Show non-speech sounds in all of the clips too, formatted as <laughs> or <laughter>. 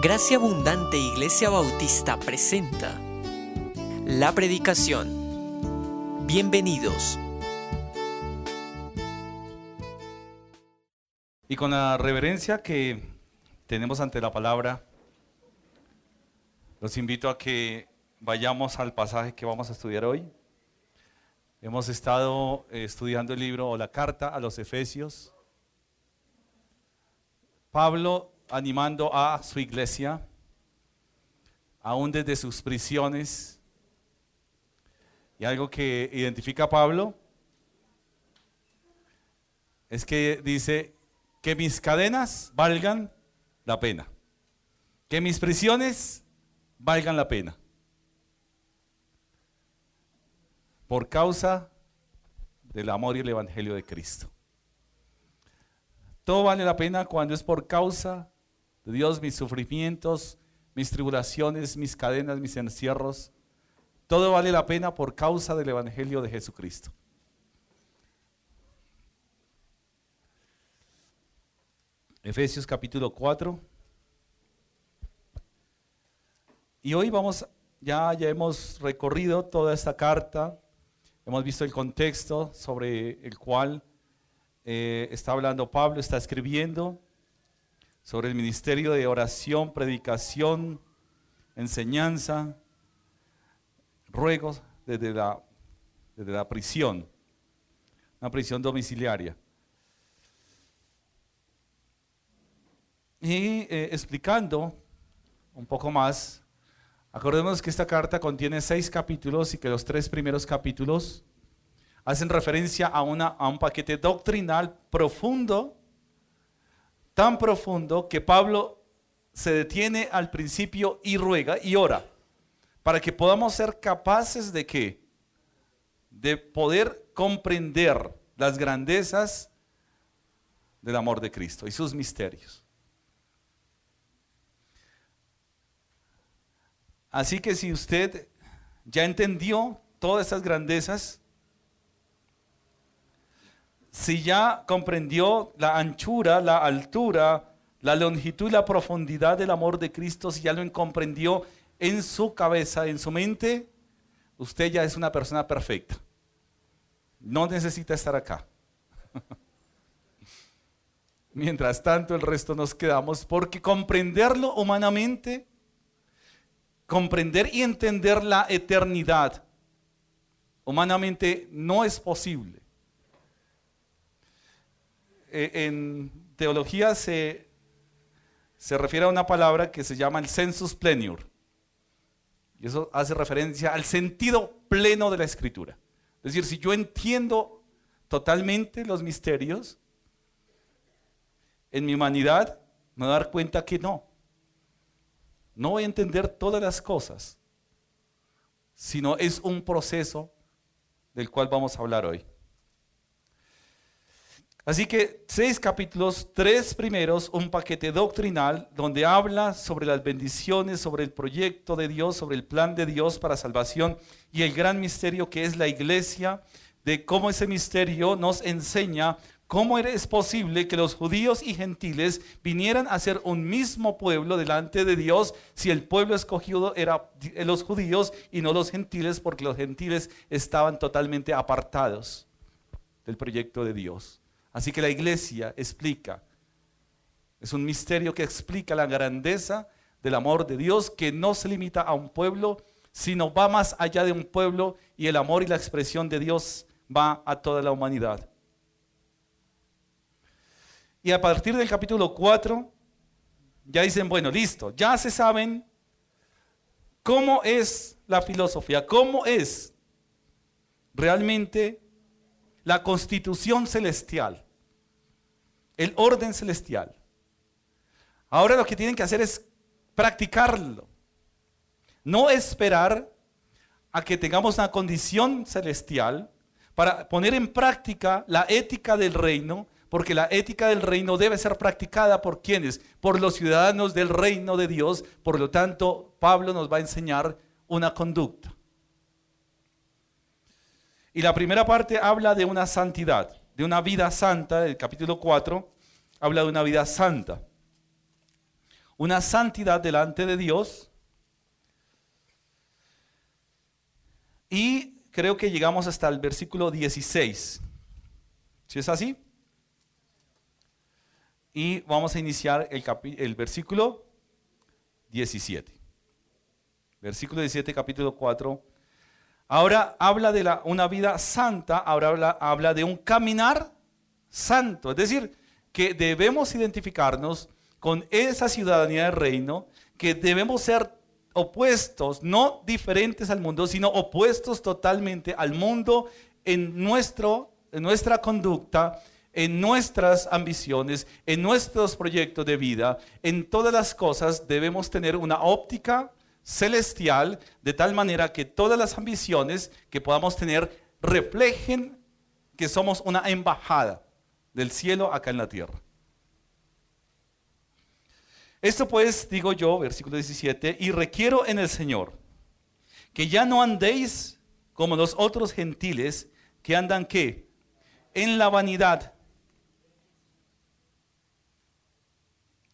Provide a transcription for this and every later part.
Gracia Abundante Iglesia Bautista presenta la predicación. Bienvenidos. Y con la reverencia que tenemos ante la palabra, los invito a que vayamos al pasaje que vamos a estudiar hoy. Hemos estado eh, estudiando el libro o la carta a los Efesios. Pablo animando a su iglesia, aún desde sus prisiones. Y algo que identifica a Pablo es que dice que mis cadenas valgan la pena, que mis prisiones valgan la pena. Por causa del amor y el Evangelio de Cristo. Todo vale la pena cuando es por causa Dios mis sufrimientos, mis tribulaciones, mis cadenas, mis encierros. Todo vale la pena por causa del Evangelio de Jesucristo. Efesios capítulo 4. Y hoy vamos, ya, ya hemos recorrido toda esta carta, hemos visto el contexto sobre el cual eh, está hablando Pablo, está escribiendo sobre el ministerio de oración, predicación, enseñanza, ruegos desde la, desde la prisión, una prisión domiciliaria. Y eh, explicando un poco más, acordemos que esta carta contiene seis capítulos y que los tres primeros capítulos hacen referencia a, una, a un paquete doctrinal profundo tan profundo que Pablo se detiene al principio y ruega y ora para que podamos ser capaces de qué? De poder comprender las grandezas del amor de Cristo y sus misterios. Así que si usted ya entendió todas estas grandezas, si ya comprendió la anchura, la altura, la longitud y la profundidad del amor de Cristo, si ya lo comprendió en su cabeza, en su mente, usted ya es una persona perfecta. No necesita estar acá. <laughs> Mientras tanto, el resto nos quedamos porque comprenderlo humanamente, comprender y entender la eternidad, humanamente no es posible. Eh, en teología se, se refiere a una palabra que se llama el sensus plenior. Y eso hace referencia al sentido pleno de la escritura. Es decir, si yo entiendo totalmente los misterios, en mi humanidad me voy a dar cuenta que no. No voy a entender todas las cosas, sino es un proceso del cual vamos a hablar hoy. Así que seis capítulos, tres primeros, un paquete doctrinal donde habla sobre las bendiciones, sobre el proyecto de Dios, sobre el plan de Dios para salvación y el gran misterio que es la iglesia, de cómo ese misterio nos enseña cómo es posible que los judíos y gentiles vinieran a ser un mismo pueblo delante de Dios si el pueblo escogido era los judíos y no los gentiles porque los gentiles estaban totalmente apartados del proyecto de Dios. Así que la iglesia explica, es un misterio que explica la grandeza del amor de Dios que no se limita a un pueblo, sino va más allá de un pueblo y el amor y la expresión de Dios va a toda la humanidad. Y a partir del capítulo 4, ya dicen, bueno, listo, ya se saben cómo es la filosofía, cómo es realmente la constitución celestial el orden celestial. Ahora lo que tienen que hacer es practicarlo. No esperar a que tengamos una condición celestial para poner en práctica la ética del reino, porque la ética del reino debe ser practicada por quienes, por los ciudadanos del reino de Dios. Por lo tanto, Pablo nos va a enseñar una conducta. Y la primera parte habla de una santidad de una vida santa, el capítulo 4 habla de una vida santa. una santidad delante de Dios. Y creo que llegamos hasta el versículo 16. ¿Si es así? Y vamos a iniciar el, el versículo 17. Versículo 17, capítulo 4. Ahora habla de una vida santa, ahora habla, habla de un caminar santo. Es decir, que debemos identificarnos con esa ciudadanía del reino, que debemos ser opuestos, no diferentes al mundo, sino opuestos totalmente al mundo en, nuestro, en nuestra conducta, en nuestras ambiciones, en nuestros proyectos de vida, en todas las cosas debemos tener una óptica celestial de tal manera que todas las ambiciones que podamos tener reflejen que somos una embajada del cielo acá en la tierra. Esto pues, digo yo, versículo 17, y requiero en el Señor que ya no andéis como los otros gentiles que andan qué? En la vanidad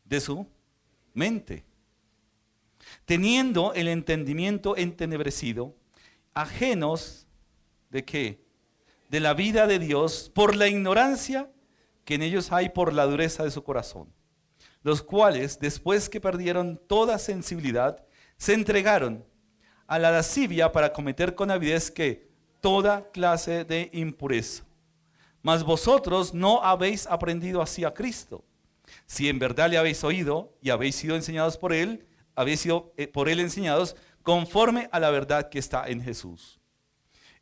de su mente, teniendo el entendimiento entenebrecido, ajenos de qué? De la vida de Dios por la ignorancia que en ellos hay por la dureza de su corazón los cuales, después que perdieron toda sensibilidad, se entregaron a la lascivia para cometer con avidez que toda clase de impureza. Mas vosotros no habéis aprendido así a Cristo. Si en verdad le habéis oído y habéis sido enseñados por él, habéis sido eh, por él enseñados conforme a la verdad que está en Jesús.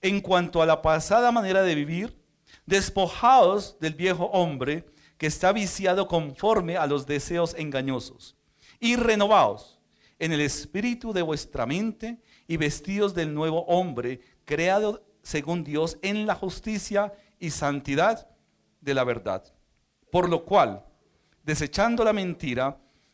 En cuanto a la pasada manera de vivir, despojados del viejo hombre, que está viciado conforme a los deseos engañosos, y renovaos en el espíritu de vuestra mente y vestidos del nuevo hombre, creado según Dios en la justicia y santidad de la verdad. Por lo cual, desechando la mentira,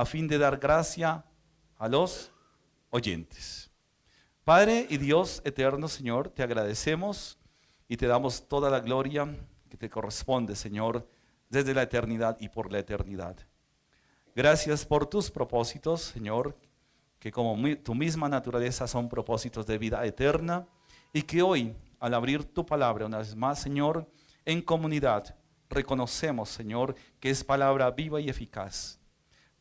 a fin de dar gracia a los oyentes. Padre y Dios eterno, Señor, te agradecemos y te damos toda la gloria que te corresponde, Señor desde la eternidad y por la eternidad. Gracias por tus propósitos, Señor, que como tu misma naturaleza son propósitos de vida eterna y que hoy, al abrir tu palabra una vez más, Señor, en comunidad, reconocemos, Señor, que es palabra viva y eficaz.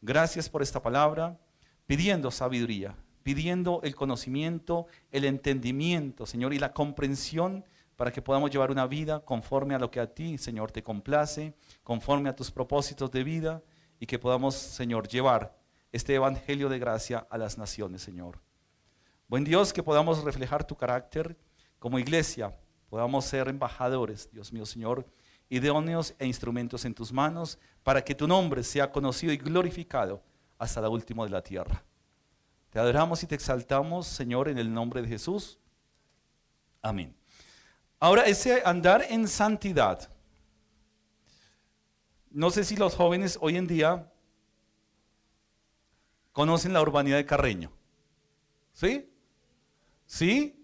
Gracias por esta palabra, pidiendo sabiduría, pidiendo el conocimiento, el entendimiento, Señor, y la comprensión para que podamos llevar una vida conforme a lo que a ti, Señor, te complace, conforme a tus propósitos de vida y que podamos, Señor, llevar este evangelio de gracia a las naciones, Señor. Buen Dios, que podamos reflejar tu carácter como iglesia, podamos ser embajadores, Dios mío, Señor, idóneos e instrumentos en tus manos para que tu nombre sea conocido y glorificado hasta la última de la tierra. Te adoramos y te exaltamos, Señor, en el nombre de Jesús. Amén. Ahora, ese andar en santidad. No sé si los jóvenes hoy en día conocen la urbanidad de Carreño. ¿Sí? ¿Sí?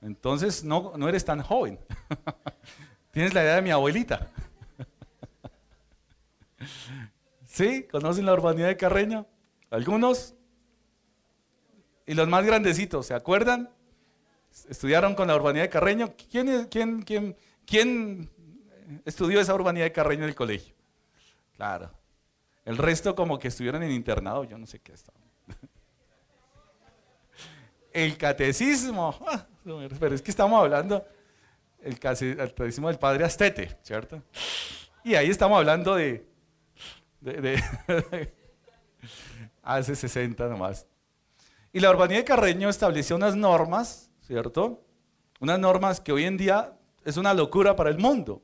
Entonces no, no eres tan joven. <laughs> Tienes la edad de mi abuelita. ¿Sí? ¿Conocen la urbanidad de Carreño? ¿Algunos? Y los más grandecitos, ¿se acuerdan? estudiaron con la urbanidad de Carreño. ¿Quién, quién, quién, quién estudió esa urbanidad de Carreño en el colegio? Claro. El resto como que estuvieron en internado, yo no sé qué estaba. El catecismo, ah, pero es que estamos hablando el catecismo del padre Astete, ¿cierto? Y ahí estamos hablando de, de <laughs> hace 60 nomás. Y la urbanidad de Carreño estableció unas normas ¿cierto? Unas normas que hoy en día es una locura para el mundo,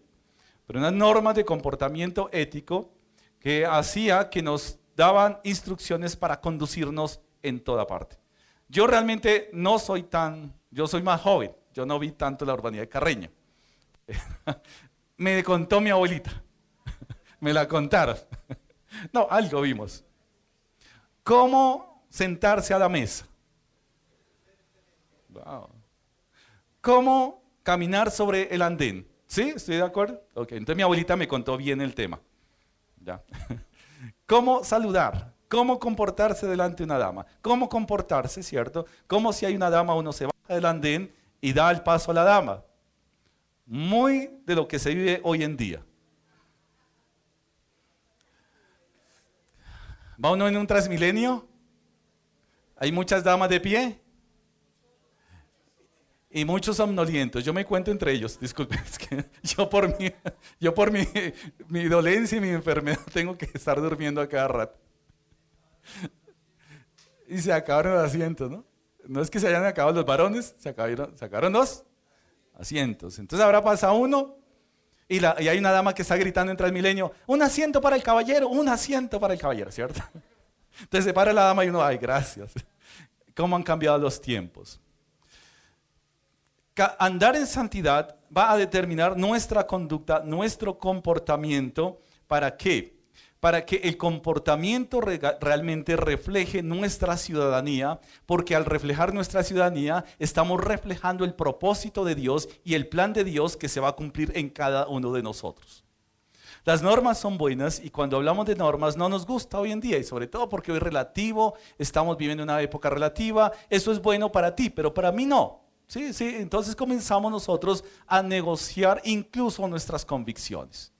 pero unas normas de comportamiento ético que hacía que nos daban instrucciones para conducirnos en toda parte. Yo realmente no soy tan, yo soy más joven, yo no vi tanto la urbanidad de Carreño. <laughs> Me contó mi abuelita, <laughs> me la contaron. <laughs> No, algo vimos. ¿Cómo sentarse a la mesa? ¿Cómo caminar sobre el andén? ¿Sí? ¿Estoy de acuerdo? Ok, entonces mi abuelita me contó bien el tema. Ya. ¿Cómo saludar? ¿Cómo comportarse delante de una dama? ¿Cómo comportarse, cierto? ¿Cómo si hay una dama uno se baja del andén y da el paso a la dama? Muy de lo que se vive hoy en día. ¿Va uno en un transmilenio? ¿Hay muchas damas de pie? y muchos somnolientos. Yo me cuento entre ellos, disculpen, <laughs> es que yo por, mi, yo por mi, mi dolencia y mi enfermedad <laughs> tengo que estar durmiendo a cada rato. Y se acabaron los asientos, ¿no? No es que se hayan acabado los varones, se acabaron, sacaron dos asientos. Entonces ahora pasa uno y, hay una dama que está gritando en Transmilenio, un asiento para el caballero, un asiento para el caballero, ¿cierto? <laughs> Entonces se para la dama y uno, ay, gracias. ¿Cómo han cambiado los tiempos? andar en santidad va a determinar nuestra conducta, nuestro comportamiento. ¿Para qué? Para que el comportamiento realmente refleje nuestra ciudadanía, porque al reflejar nuestra ciudadanía estamos reflejando el propósito de Dios y el plan de Dios que se va a cumplir en cada uno de nosotros. Las normas son buenas y cuando hablamos de normas no nos gusta hoy en día y sobre todo porque hoy relativo, estamos viviendo una época relativa, eso es bueno para ti, pero para mí no. Sí, sí, entonces comenzamos nosotros a negociar incluso nuestras convicciones.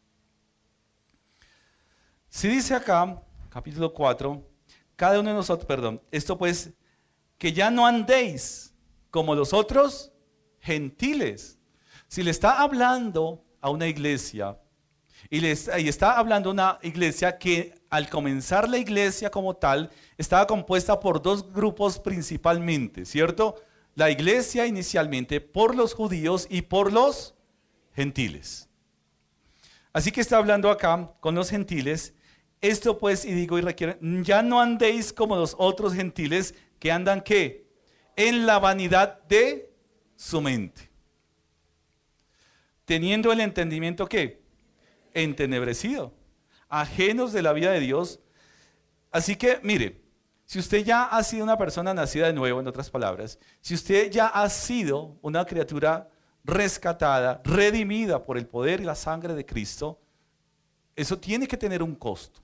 Si dice acá, capítulo 4, cada uno de nosotros, perdón, esto pues, que ya no andéis como los otros gentiles. Si le está hablando a una iglesia, y, y está hablando una iglesia que al comenzar la iglesia como tal, estaba compuesta por dos grupos principalmente, ¿cierto? la iglesia inicialmente por los judíos y por los gentiles. Así que está hablando acá con los gentiles. Esto pues, y digo y requiere, ya no andéis como los otros gentiles que andan qué? En la vanidad de su mente. Teniendo el entendimiento qué? Entenebrecido. Ajenos de la vida de Dios. Así que, mire, si usted ya ha sido una persona nacida de nuevo, en otras palabras, si usted ya ha sido una criatura rescatada, redimida por el poder y la sangre de Cristo, eso tiene que tener un costo,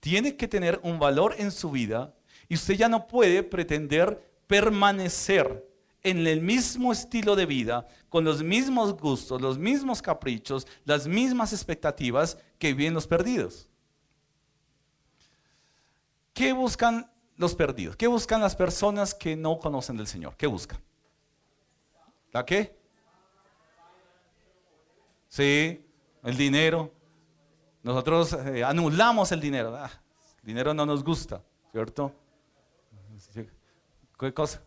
tiene que tener un valor en su vida y usted ya no puede pretender permanecer en el mismo estilo de vida, con los mismos gustos, los mismos caprichos, las mismas expectativas que viven los perdidos. ¿Qué buscan los perdidos? ¿Qué buscan las personas que no conocen del Señor? ¿Qué buscan? ¿La qué? Sí, el dinero. Nosotros eh, anulamos el dinero. El dinero no nos gusta, ¿cierto? ¿Qué cosa?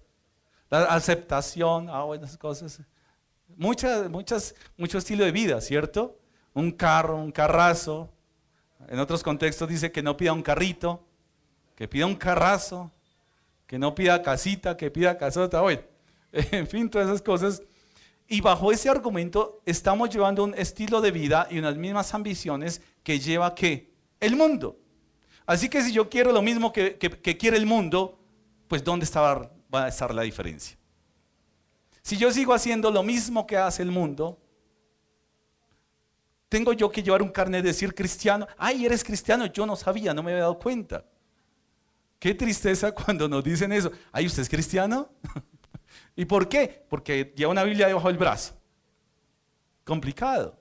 La aceptación, ah, buenas cosas. Muchas, muchas, mucho estilo de vida, ¿cierto? Un carro, un carrazo. En otros contextos dice que no pida un carrito que pida un carrazo, que no pida casita, que pida casota, bueno, <laughs> en fin, todas esas cosas. Y bajo ese argumento estamos llevando un estilo de vida y unas mismas ambiciones que lleva que el mundo. Así que si yo quiero lo mismo que, quiere el mundo, pues ¿dónde está, va a estar la diferencia? Si yo sigo haciendo lo mismo que hace el mundo, tengo yo que llevar un carnet de decir cristiano. Ay, eres cristiano, yo no sabía, no me había dado cuenta. Qué tristeza <laughs> cuando nos dicen eso. Ay, ¿usted es cristiano? <laughs> ¿Y por qué? Porque lleva una Biblia debajo del brazo. Complicado.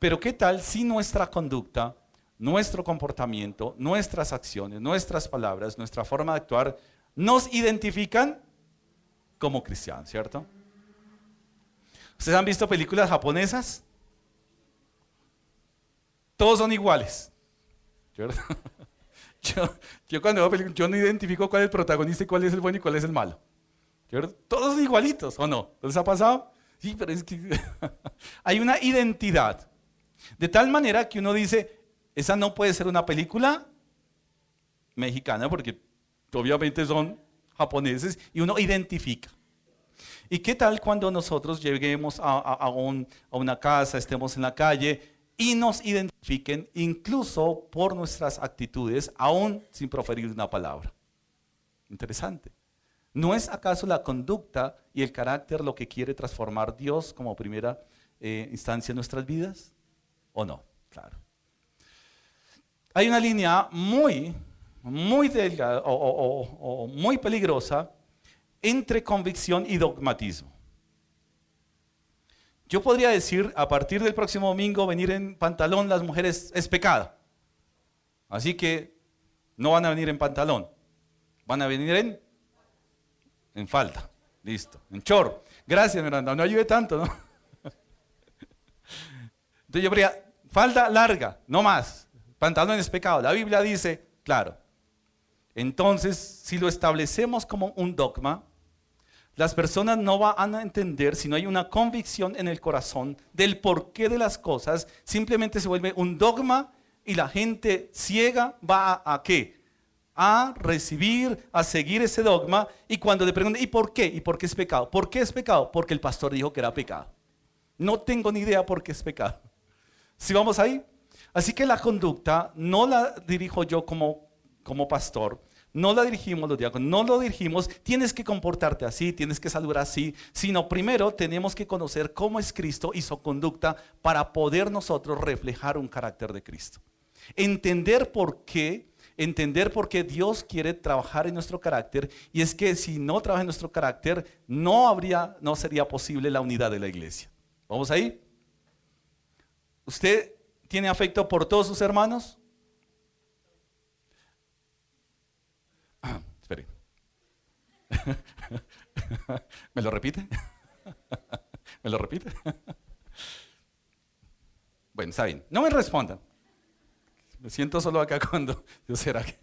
Pero ¿qué tal si nuestra conducta, nuestro comportamiento, nuestras acciones, nuestras palabras, nuestra forma de actuar nos identifican como cristianos, ¿cierto? ¿Ustedes han visto películas japonesas? Todos son iguales, ¿cierto? <laughs> Yo, cuando veo películas, yo no identifico cuál es el protagonista y cuál es el bueno y cuál es el malo. Todos son igualitos, ¿o no? ¿Les ha pasado? Sí, pero es que <laughs> hay una identidad. De tal manera que uno dice, esa no puede ser una película mexicana, porque obviamente son japoneses, y uno identifica. ¿Y qué tal cuando nosotros lleguemos a, una casa, estemos en la calle y nos identifiquen incluso por nuestras actitudes, aún sin proferir una palabra? Interesante. ¿No es acaso la conducta y el carácter lo que quiere transformar Dios como primera eh, instancia en nuestras vidas? ¿O no? Claro. Hay una línea muy, muy delgada o muy peligrosa entre convicción y dogmatismo. Yo podría decir, a partir del próximo domingo, venir en pantalón las mujeres es pecado. Así que no van a venir en pantalón, van a venir en, en falta. Listo, en chorro. Gracias, Miranda, no ayude tanto, ¿no? Entonces yo diría, falda larga, no más. Pantalón es pecado. La Biblia dice, claro. Entonces, si lo establecemos como un dogma, las personas no van a entender si no hay una convicción en el corazón del porqué de las cosas. Simplemente se vuelve un dogma y la gente ciega va a, a qué? A recibir, a seguir ese dogma. Y cuando le preguntan, ¿y por qué? ¿Y por qué es pecado? ¿Por qué es pecado? Porque el pastor dijo que era pecado. No tengo ni idea por qué es pecado. Si vamos ahí? Así que la conducta no la dirijo yo como, como pastor, no la dirigimos los diáconos, no lo dirigimos, tienes que comportarte así, tienes que saludar así, sino primero tenemos que conocer cómo es Cristo y su conducta para poder nosotros reflejar un carácter de Cristo. Entender por qué, entender por qué Dios quiere trabajar en nuestro carácter y es que si no trabaja en nuestro carácter, no habría, no sería posible la unidad de la iglesia. ¿Vamos ahí? ¿Usted tiene afecto por todos sus hermanos? <laughs> ¿Me lo repite? <laughs> ¿Me lo repite? <laughs> bueno, está bien. No me respondan. Me siento solo acá cuando... ¿Será que,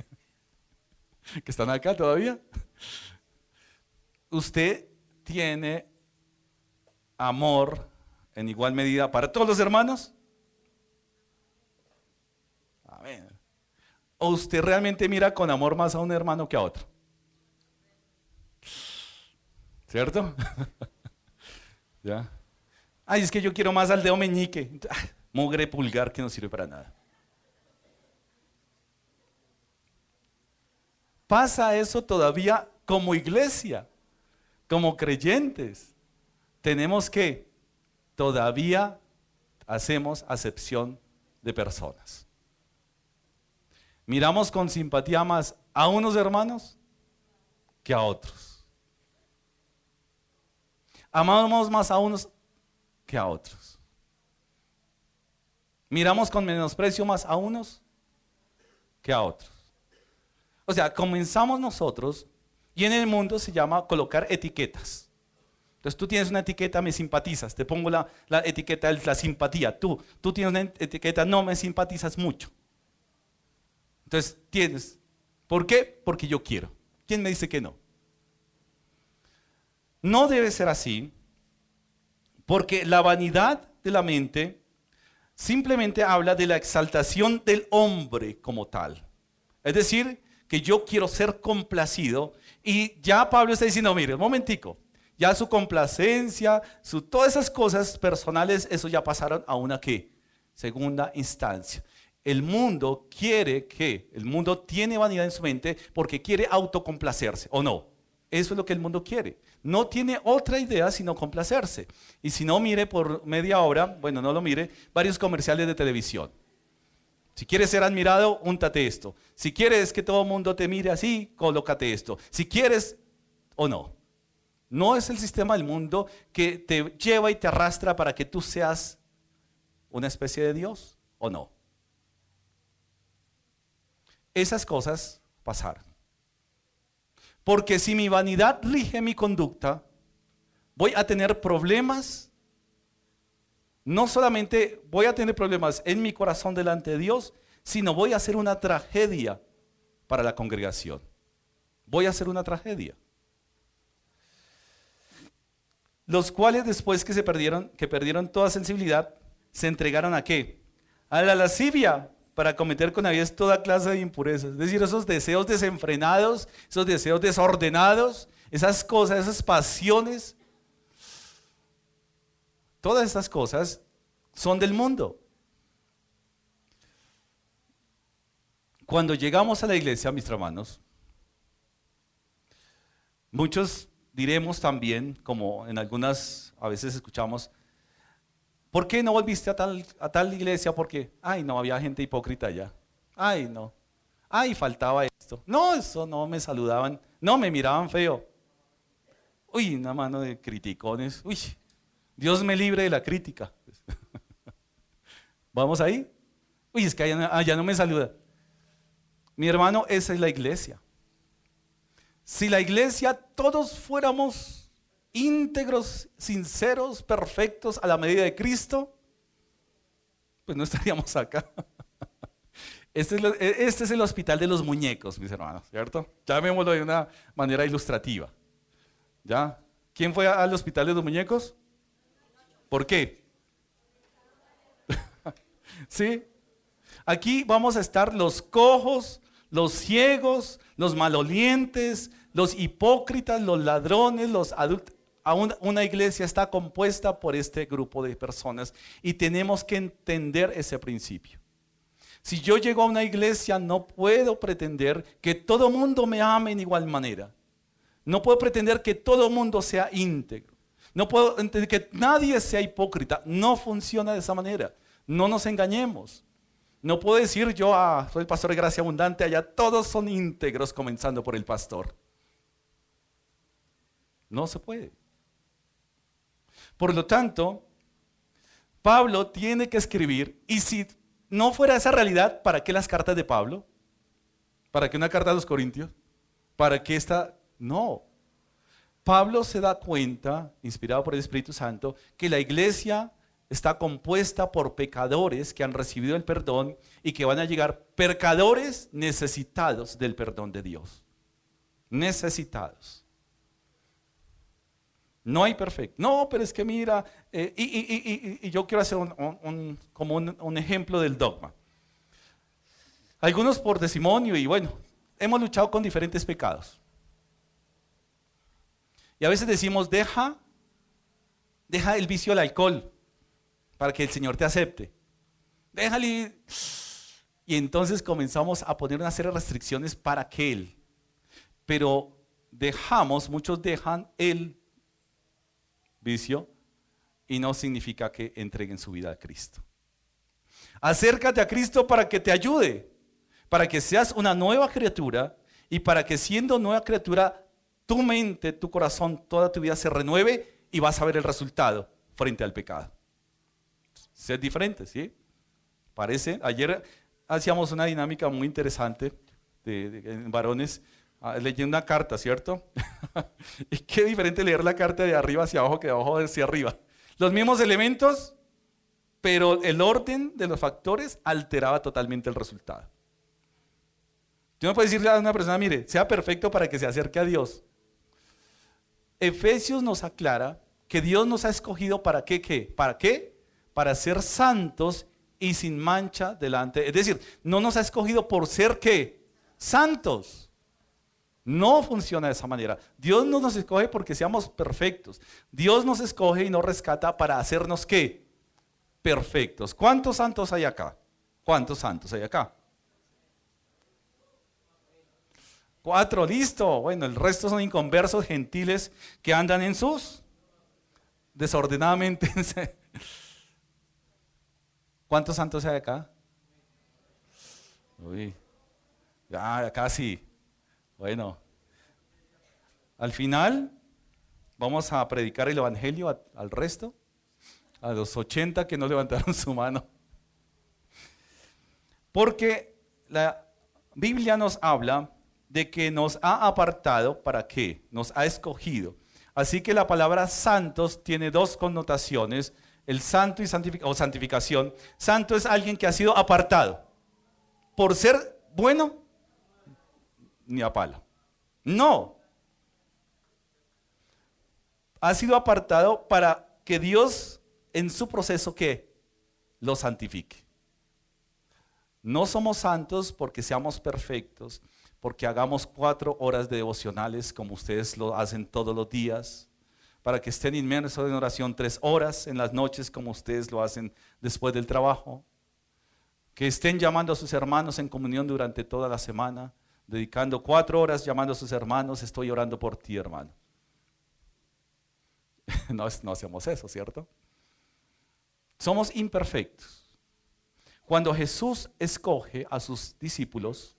que están acá todavía? Usted tiene amor en igual medida para todos los hermanos. Amén. ¿O usted realmente mira con amor más a un hermano que a otro? ¿Cierto? <laughs> ¿Ya? Ay, es que yo quiero más al dedo meñique. mugre pulgar que no sirve para nada. Pasa eso todavía como iglesia, como creyentes. Tenemos que todavía hacemos acepción de personas. Miramos con simpatía más a unos hermanos que a otros. Amamos más a unos que a otros. Miramos con menosprecio más a unos que a otros. O sea, comenzamos nosotros y en el mundo se llama colocar etiquetas. Entonces tú tienes una etiqueta, me simpatizas, te pongo la, etiqueta de la simpatía. Tú, tú tienes una etiqueta, no me simpatizas mucho. Entonces tienes, ¿por qué? Porque yo quiero. ¿Quién me dice que no? No debe ser así, porque la vanidad de la mente simplemente habla de la exaltación del hombre como tal. Es decir, que yo quiero ser complacido y ya Pablo está diciendo, mire, un momentico, ya su complacencia, su, todas esas cosas personales, eso ya pasaron a una ¿qué? segunda instancia. El mundo quiere que, el mundo tiene vanidad en su mente porque quiere autocomplacerse, ¿o no? Eso es lo que el mundo quiere. No tiene otra idea sino complacerse. Y si no, mire por media hora, bueno, no lo mire, varios comerciales de televisión. Si quieres ser admirado, úntate esto. Si quieres que todo el mundo te mire así, colócate esto. Si quieres o no. No es el sistema del mundo que te lleva y te arrastra para que tú seas una especie de Dios o no. Esas cosas pasaron. Porque si mi vanidad rige mi conducta, voy a tener problemas. No solamente voy a tener problemas en mi corazón delante de Dios, sino voy a hacer una tragedia para la congregación. Voy a hacer una tragedia. Los cuales después que se perdieron, que perdieron toda sensibilidad, se entregaron a qué? A la lascivia para cometer con avidez toda clase de impurezas. Es decir, esos deseos desenfrenados, esos deseos desordenados, esas cosas, esas pasiones, todas estas cosas son del mundo. Cuando llegamos a la iglesia, mis hermanos, muchos diremos también, como en algunas a veces escuchamos, ¿por qué no volviste a tal, a tal iglesia? Porque, ay, no, había gente hipócrita allá. Ay, no. Ay, faltaba esto. No, eso no me saludaban. No, me miraban feo. Uy, una mano de criticones. Uy, Dios me libre de la crítica. <laughs> ¿Vamos ahí? Uy, es que allá, no me saluda. Mi hermano, esa es la iglesia. Si la iglesia todos fuéramos íntegros, sinceros, perfectos a la medida de Cristo, pues no estaríamos acá. <laughs> Este es, este es, el hospital de los muñecos, mis hermanos, ¿cierto? Llamémoslo de una manera ilustrativa. ¿Ya? ¿Quién fue al hospital de los muñecos? ¿Por qué? <laughs> ¿Sí? Aquí vamos a estar los cojos, los ciegos, los malolientes, los hipócritas, los ladrones, los adultos. Una iglesia está compuesta por este grupo de personas y tenemos que entender ese principio. Si yo llego a una iglesia, no puedo pretender que todo mundo me ame en igual manera. No puedo pretender que todo mundo sea íntegro. No puedo entender que nadie sea hipócrita. No funciona de esa manera. No nos engañemos. No puedo decir yo, ah, soy el pastor de gracia abundante, allá todos son íntegros, comenzando por el pastor. No se puede. Por lo tanto, Pablo tiene que escribir, y si no fuera esa realidad, ¿para qué las cartas de Pablo? ¿Para qué una carta a los Corintios? ¿Para qué esta? No. Pablo se da cuenta, inspirado por el Espíritu Santo, que la iglesia está compuesta por pecadores que han recibido el perdón y que van a llegar pecadores necesitados del perdón de Dios. Necesitados. No hay perfecto. No, pero es que mira, eh, y, yo quiero hacer como un ejemplo del dogma. Algunos por testimonio y bueno, hemos luchado con diferentes pecados. Y a veces decimos, deja, deja el vicio del alcohol para que el Señor te acepte. Déjale. Y entonces comenzamos a poner una serie de restricciones para que Él. Pero dejamos, muchos dejan el y no significa que entreguen su vida a Cristo. Acércate a Cristo para que te ayude, para que seas una nueva criatura y para que siendo nueva criatura, tu mente, tu corazón, toda tu vida se renueve y vas a ver el resultado frente al pecado ser diferente, ¿sí? Parece, ayer hacíamos una dinámica muy interesante de, varones, leyendo una carta, ¿cierto? <laughs> y qué diferente leer la carta de arriba hacia abajo que de abajo hacia arriba. Los mismos elementos, pero el orden de los factores alteraba totalmente el resultado. Yo no puedo decirle a una persona, mire, sea perfecto para que se acerque a Dios. Efesios nos aclara que Dios nos ha escogido para qué, qué, para qué, para ser santos y sin mancha delante. Es decir, no nos ha escogido por ser qué? Santos. No funciona de esa manera. Dios no nos escoge porque seamos perfectos. Dios nos escoge y nos rescata para hacernos qué? Perfectos. ¿Cuántos santos hay acá? ¿Cuántos santos hay acá? Cuatro, listo. Bueno, el resto son inconversos gentiles que andan en sus desordenadamente <laughs> ¿Cuántos santos hay acá? Uy, ya casi. Bueno, al final vamos a predicar el Evangelio al resto, a los 80 que no levantaron su mano. Porque la Biblia nos habla de que nos ha apartado, ¿para qué? Nos ha escogido. Así que la palabra santos tiene dos connotaciones el santo y santificación, o santificación. Santo es alguien que ha sido apartado. Por ser bueno, ni a palo. No. Ha sido apartado para que Dios en su proceso lo santifique. No somos santos porque seamos perfectos, porque hagamos cuatro horas de devocionales como ustedes lo hacen todos los días, para que estén inmersos en oración tres horas en las noches como ustedes lo hacen después del trabajo, que estén llamando a sus hermanos en comunión durante toda la semana, dedicando cuatro horas llamando a sus hermanos, estoy orando por ti, hermano. <laughs> no, no hacemos eso, ¿cierto? Somos imperfectos. Cuando Jesús escoge a sus discípulos,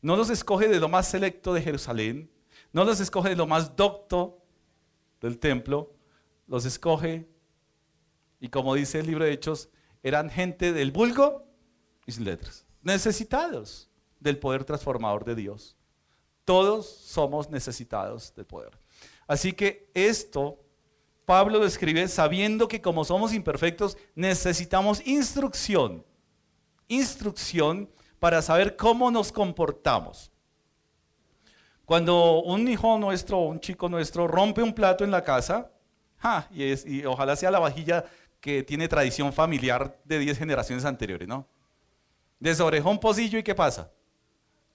no los escoge de lo más selecto de Jerusalén, no los escoge de lo más docto del templo, los escoge, y como dice el libro de Hechos, eran gente del vulgo y sin letras, necesitados del poder transformador de Dios. Todos somos necesitados del poder. Así que esto Pablo lo escribe sabiendo que como somos imperfectos necesitamos instrucción. Instrucción para saber cómo nos comportamos. Cuando un hijo nuestro un chico nuestro rompe un plato en la casa, y, ojalá sea la vajilla que tiene tradición familiar de 10 generaciones anteriores, ¿no? Desorejó un pocillo y ¿qué pasa?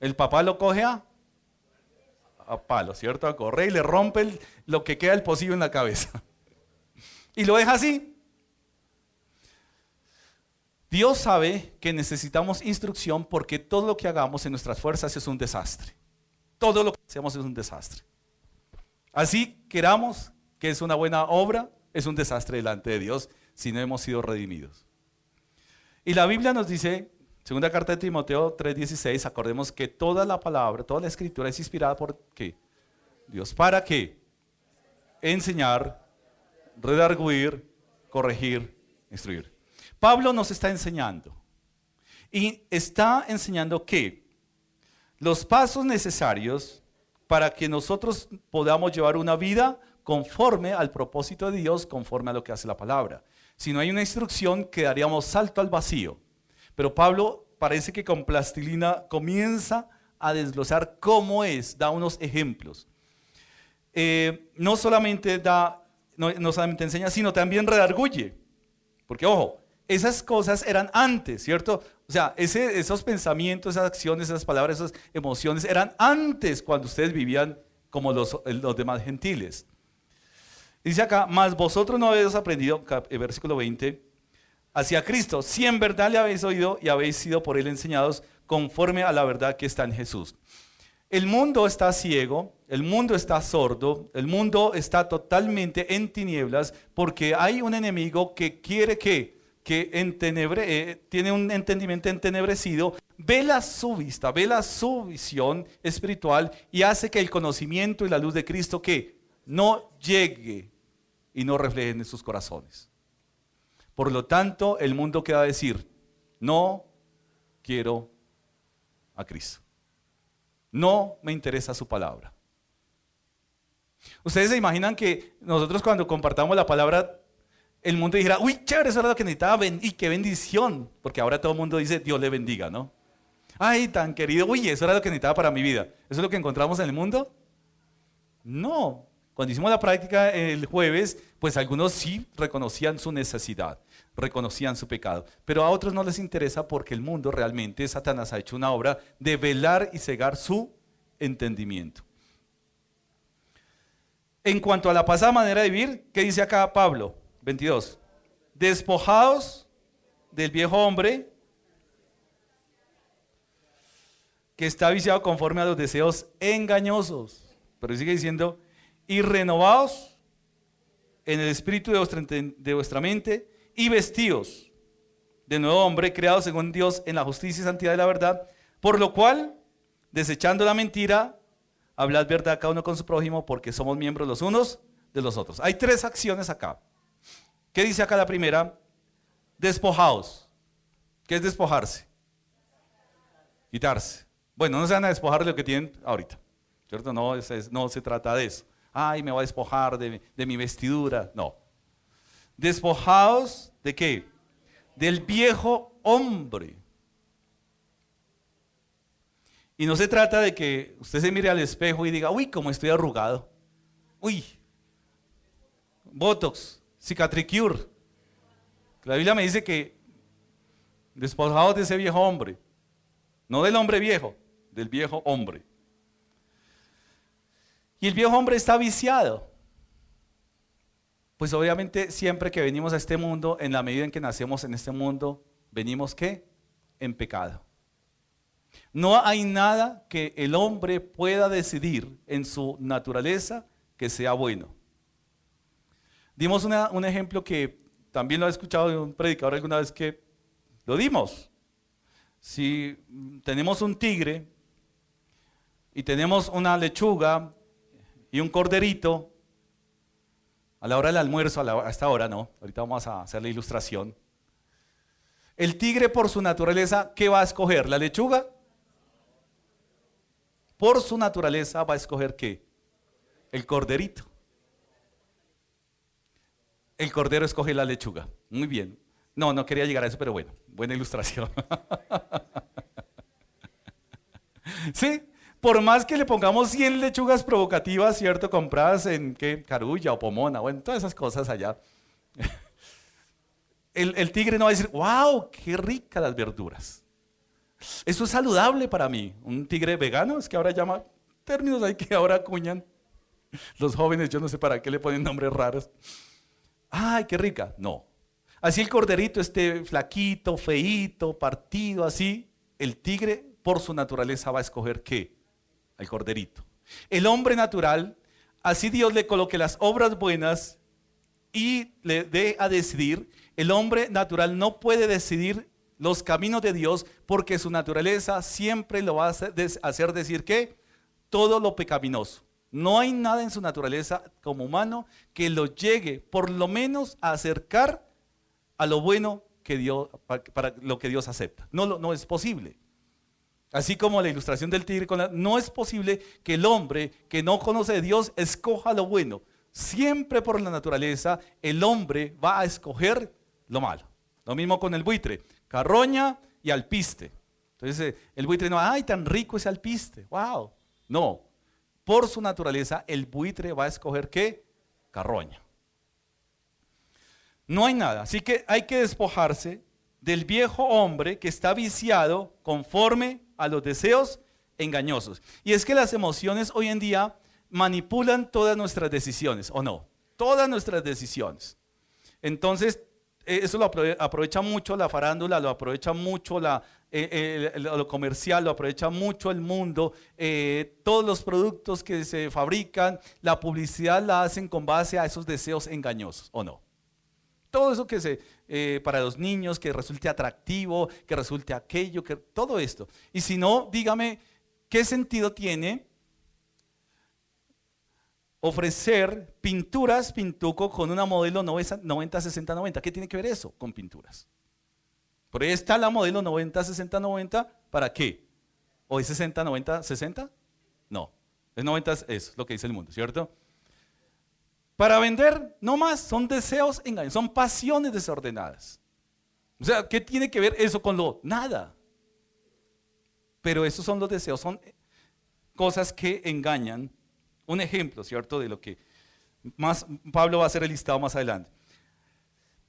El papá lo coge a, a palo, ¿cierto? A correr y le rompe lo que queda el pocillo en la cabeza. <laughs> Y lo deja así. Dios sabe que necesitamos instrucción porque todo lo que hagamos en nuestras fuerzas es un desastre. Todo lo que hacemos es un desastre. Así queramos que es una buena obra, es un desastre delante de Dios si no hemos sido redimidos. Y la Biblia nos dice, segunda carta de Timoteo 3:16, acordemos que toda la palabra, toda la escritura es inspirada por? Dios. ¿Para qué? Enseñar, redarguir, corregir, instruir. Pablo nos está enseñando. Y está enseñando que los pasos necesarios para que nosotros podamos llevar una vida conforme al propósito de Dios, conforme a lo que hace la palabra. Si no hay una instrucción, quedaríamos salto al vacío. Pero Pablo parece que con plastilina comienza a desglosar cómo es, da unos ejemplos. Eh, no solamente da no, solamente enseña, sino también redarguye. Porque, ojo, esas cosas eran antes, ¿cierto? O sea, esos pensamientos, esas acciones, esas palabras, esas emociones eran antes cuando ustedes vivían como los, los demás gentiles. Dice acá, mas vosotros no habéis aprendido, el versículo 20, hacia Cristo, si en verdad le habéis oído y habéis sido por él enseñados conforme a la verdad que está en Jesús. El mundo está ciego, el mundo está sordo, el mundo está totalmente en tinieblas porque hay un enemigo que quiere que, que eh, tiene un entendimiento entenebrecido, vela su vista, vela su visión espiritual y hace que el conocimiento y la luz de Cristo que no llegue y no refleje en sus corazones. Por lo tanto, el mundo queda a decir, no quiero a Cristo. No me interesa su palabra. Ustedes se imaginan que nosotros cuando compartamos la palabra, el mundo dijera, uy, chévere, eso era lo que necesitaba, y qué bendición, porque ahora todo el mundo dice, Dios le bendiga, ¿no? Ay, tan querido, uy, eso era lo que necesitaba para mi vida. ¿Eso es lo que encontramos en el mundo? No. Cuando hicimos la práctica el jueves, pues algunos sí reconocían su necesidad, reconocían su pecado, pero a otros no les interesa porque el mundo realmente, Satanás ha hecho una obra de velar y cegar su entendimiento. En cuanto a la pasada manera de vivir, ¿qué dice acá Pablo? 22. Despojados del viejo hombre que está viciado conforme a los deseos engañosos. Pero sigue diciendo, y renovados en el espíritu de vuestra, de vuestra mente y vestidos de nuevo hombre, creado según Dios en la justicia y santidad de la verdad, por lo cual, desechando la mentira, hablad verdad cada uno con su prójimo porque somos miembros los unos de los otros. Hay tres acciones acá. ¿Qué dice acá la primera? Despojaos. ¿Qué es despojarse? Quitarse. Bueno, no se van a despojar de lo que tienen ahorita. ¿Cierto? No, no se trata de eso. Ay, me voy a despojar de, mi vestidura. No. Despojaos de qué? Del viejo hombre y no se trata de que usted se mire al espejo y diga, uy, cómo estoy arrugado. Uy, Botox, Cicatricure. La Biblia me dice que Despojados de ese viejo hombre. No del hombre viejo, del viejo hombre. Y el viejo hombre está viciado. Pues obviamente siempre que venimos a este mundo, en la medida en que nacemos en este mundo, venimos qué? En pecado. No hay nada que el hombre pueda decidir en su naturaleza que sea bueno. Dimos un ejemplo que también lo he escuchado de un predicador alguna vez que lo dimos. Si tenemos un tigre y tenemos una lechuga y un corderito, a la hora del almuerzo, a, esta hora no, ahorita vamos a hacer la ilustración. El tigre por su naturaleza, ¿qué va a escoger? ¿La lechuga? Por su naturaleza va a escoger qué? El corderito. El cordero escoge la lechuga. Muy bien. No, no quería llegar a eso, pero bueno, buena ilustración. <laughs> sí, por más que le pongamos 100 lechugas provocativas, ¿cierto? Compradas en ¿qué? Carulla o Pomona, bueno, todas esas cosas allá. <laughs> El, tigre no va a decir, wow, qué ricas las verduras. Eso es saludable para mí. Un tigre vegano, es que ahora llama términos ahí que ahora acuñan. Los jóvenes, yo no sé para qué le ponen nombres raros ay, qué rica. No. Así el corderito esté flaquito, feito, partido, así, el tigre por su naturaleza va a escoger qué? Corderito. El hombre natural, así Dios le coloque las obras buenas y le dé a decidir, el hombre natural no puede decidir los caminos de Dios porque su naturaleza siempre lo va a hacer decir que todo lo pecaminoso. No hay nada en su naturaleza como humano que lo llegue por lo menos a acercar a lo bueno que Dios, para, lo que Dios acepta. No, no es posible. Así como la ilustración del tigre, no es posible que el hombre que no conoce a Dios escoja lo bueno. Siempre por la naturaleza el hombre va a escoger lo malo. Lo mismo con el buitre, carroña y alpiste. Entonces eh, el buitre no, ay, tan rico ese alpiste, wow. No, por su naturaleza, el buitre va a escoger qué? Carroña. No hay nada. Así que hay que despojarse del viejo hombre que está viciado conforme a los deseos engañosos. Y es que las emociones hoy en día manipulan todas nuestras decisiones, ¿o no? Todas nuestras decisiones. Entonces, eh, eso lo aprovecha mucho la farándula, lo aprovecha mucho la, eh, lo comercial, lo aprovecha mucho el mundo, eh, todos los productos que se fabrican, la publicidad la hacen con base a esos deseos engañosos, ¿o no? Todo eso que se, eh, para los niños, que resulte atractivo, que resulte aquello, que todo esto. Y si no, dígame, ¿qué sentido tiene ofrecer pinturas pintuco con una modelo 90-60-90? ¿Qué tiene que ver eso con pinturas? Por ahí está la modelo 90, 60, 90. ¿Para qué? ¿O es 60, 90, 60? No. Es 90, es lo que dice el mundo, ¿cierto? Para vender, no más, son deseos engañosos, son pasiones desordenadas. O sea, ¿qué tiene que ver eso con lo? Nada. Pero esos son los deseos, son cosas que engañan. Un ejemplo, ¿cierto? De lo que más Pablo va a hacer el listado más adelante.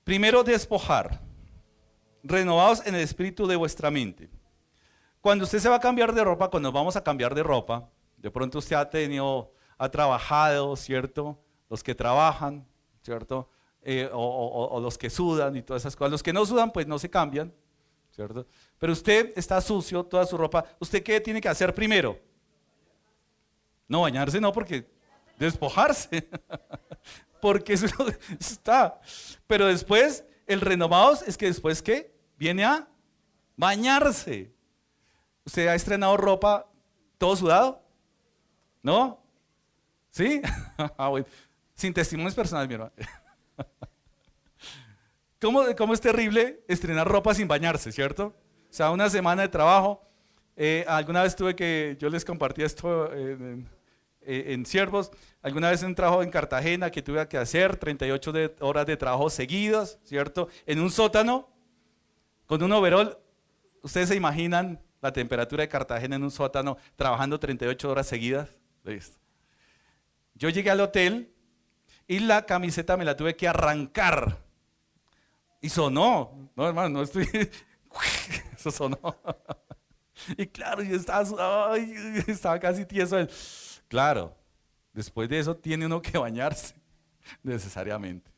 Primero, despojar renovados en el espíritu de vuestra mente. Cuando usted se va a cambiar de ropa, cuando vamos a cambiar de ropa, de pronto usted ha tenido, ha trabajado, ¿cierto? Los que trabajan, ¿cierto? Eh, o, los que sudan y todas esas cosas. Los que no sudan, pues no se cambian, ¿cierto? Pero usted está sucio, toda su ropa. ¿Usted qué tiene que hacer primero? No bañarse, no, porque despojarse. <laughs> porque eso <laughs> está. Pero después, el renovados es que después, ¿qué? viene a bañarse. ¿Usted ha estrenado ropa todo sudado? ¿No? ¿Sí? <laughs> Sin testimonios personales, mi hermano. <laughs> ¿Cómo, ¿Cómo, es terrible estrenar ropa sin bañarse, cierto? O sea, una semana de trabajo. Eh, alguna vez tuve que, yo les compartí esto en, en, Siervos, alguna vez un trabajo en Cartagena que tuve que hacer 38 horas de trabajo seguidas, ¿cierto? En un sótano, con un overall, ¿ustedes se imaginan la temperatura de Cartagena en un sótano trabajando 38 horas seguidas? Listo. Yo llegué al hotel y la camiseta me la tuve que arrancar. Y sonó. No, hermano, no estoy <laughs> Eso sonó. Y claro, yo estaba, estaba casi tieso. Claro, después de eso tiene uno que bañarse <laughs> necesariamente.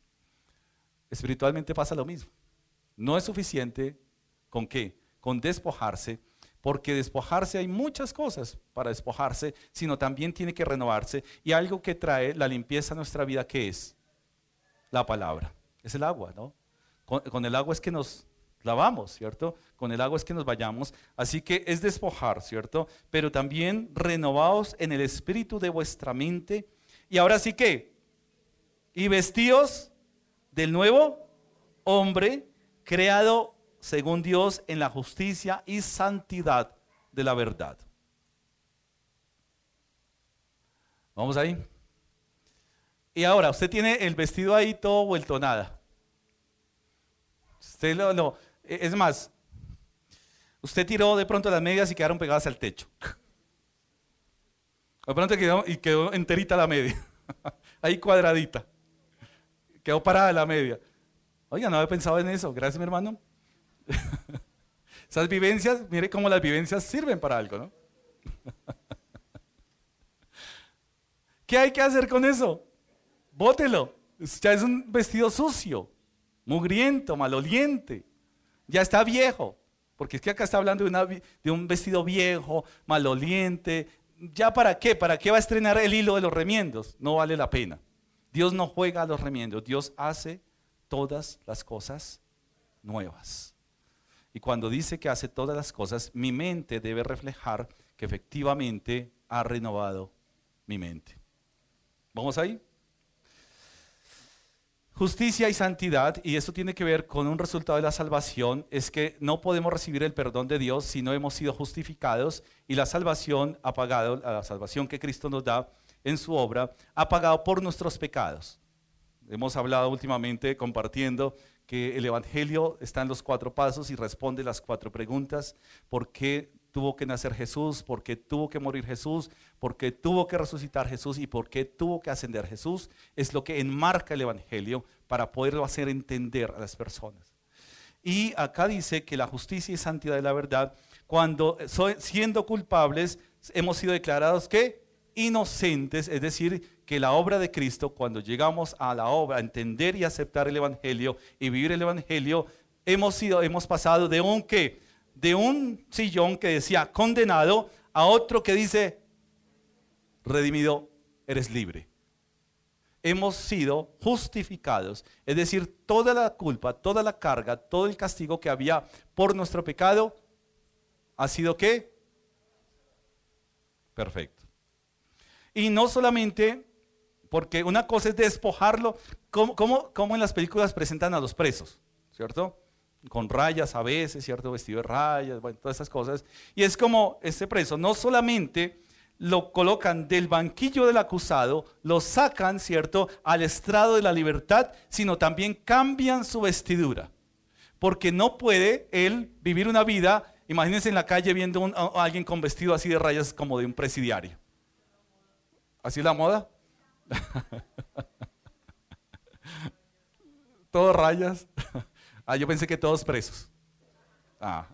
Espiritualmente pasa lo mismo. No es suficiente con qué? Con despojarse, porque despojarse hay muchas cosas para despojarse, sino también tiene que renovarse. Y algo que trae la limpieza a nuestra vida, ¿qué es? La palabra. Es el agua, ¿no? Con, el agua es que nos lavamos, ¿cierto? Con el agua es que nos vayamos. Así que es despojar, ¿cierto? Pero también renovados en el espíritu de vuestra mente. Y ahora sí que, y vestidos del nuevo hombre, creado según Dios en la justicia y santidad de la verdad. Vamos ahí. Y ahora, usted tiene el vestido ahí todo vuelto nada. Usted lo, es más, usted tiró de pronto las medias y quedaron pegadas al techo. De pronto quedó, y quedó enterita la media, <laughs> ahí cuadradita. Quedó parada la media. Oiga, no había pensado en eso. Gracias, mi hermano. <laughs> Esas vivencias, mire cómo las vivencias sirven para algo, ¿no? <laughs> ¿Qué hay que hacer con eso? Bótelo. Ya es un vestido sucio, mugriento, maloliente. Ya está viejo. Porque es que acá está hablando de, de un vestido viejo, maloliente. ¿Ya para qué? ¿Para qué va a estrenar el hilo de los remiendos? No vale la pena. Dios no juega a los remiendos. Dios hace todas las cosas nuevas. Y cuando dice que hace todas las cosas, mi mente debe reflejar que efectivamente ha renovado mi mente. ¿Vamos ahí? Justicia y santidad, y eso tiene que ver con un resultado de la salvación, es que no podemos recibir el perdón de Dios si no hemos sido justificados y la salvación ha pagado, la salvación que Cristo nos da en su obra, ha pagado por nuestros pecados. Hemos hablado últimamente compartiendo que el Evangelio está en los cuatro pasos y responde las cuatro preguntas. ¿Por qué tuvo que nacer Jesús? ¿Por qué tuvo que morir Jesús? ¿Por qué tuvo que resucitar Jesús? ¿Y por qué tuvo que ascender Jesús? Es lo que enmarca el Evangelio para poderlo hacer entender a las personas. Y acá dice que la justicia y santidad de la verdad, cuando siendo culpables, hemos sido declarados que inocentes, es decir, que la obra de Cristo, cuando llegamos a la obra, a entender y aceptar el Evangelio y vivir el Evangelio, hemos, sido, hemos pasado de un que, de un sillón que decía condenado a otro que dice redimido, eres libre. Hemos sido justificados, es decir, toda la culpa, toda la carga, todo el castigo que había por nuestro pecado ha sido qué? Perfecto. Y no solamente porque una cosa es despojarlo, como, en las películas presentan a los presos, ¿cierto? Con rayas a veces, ¿cierto? Vestido de rayas, bueno, todas esas cosas. Y es como este preso, no solamente lo colocan del banquillo del acusado, lo sacan, ¿cierto?, al estrado de la libertad, sino también cambian su vestidura. Porque no puede él vivir una vida, imagínense en la calle viendo a alguien con vestido así de rayas como de un presidiario. ¿Así la moda? <laughs> todos rayas. <laughs> ah, yo pensé que todos presos. Ah.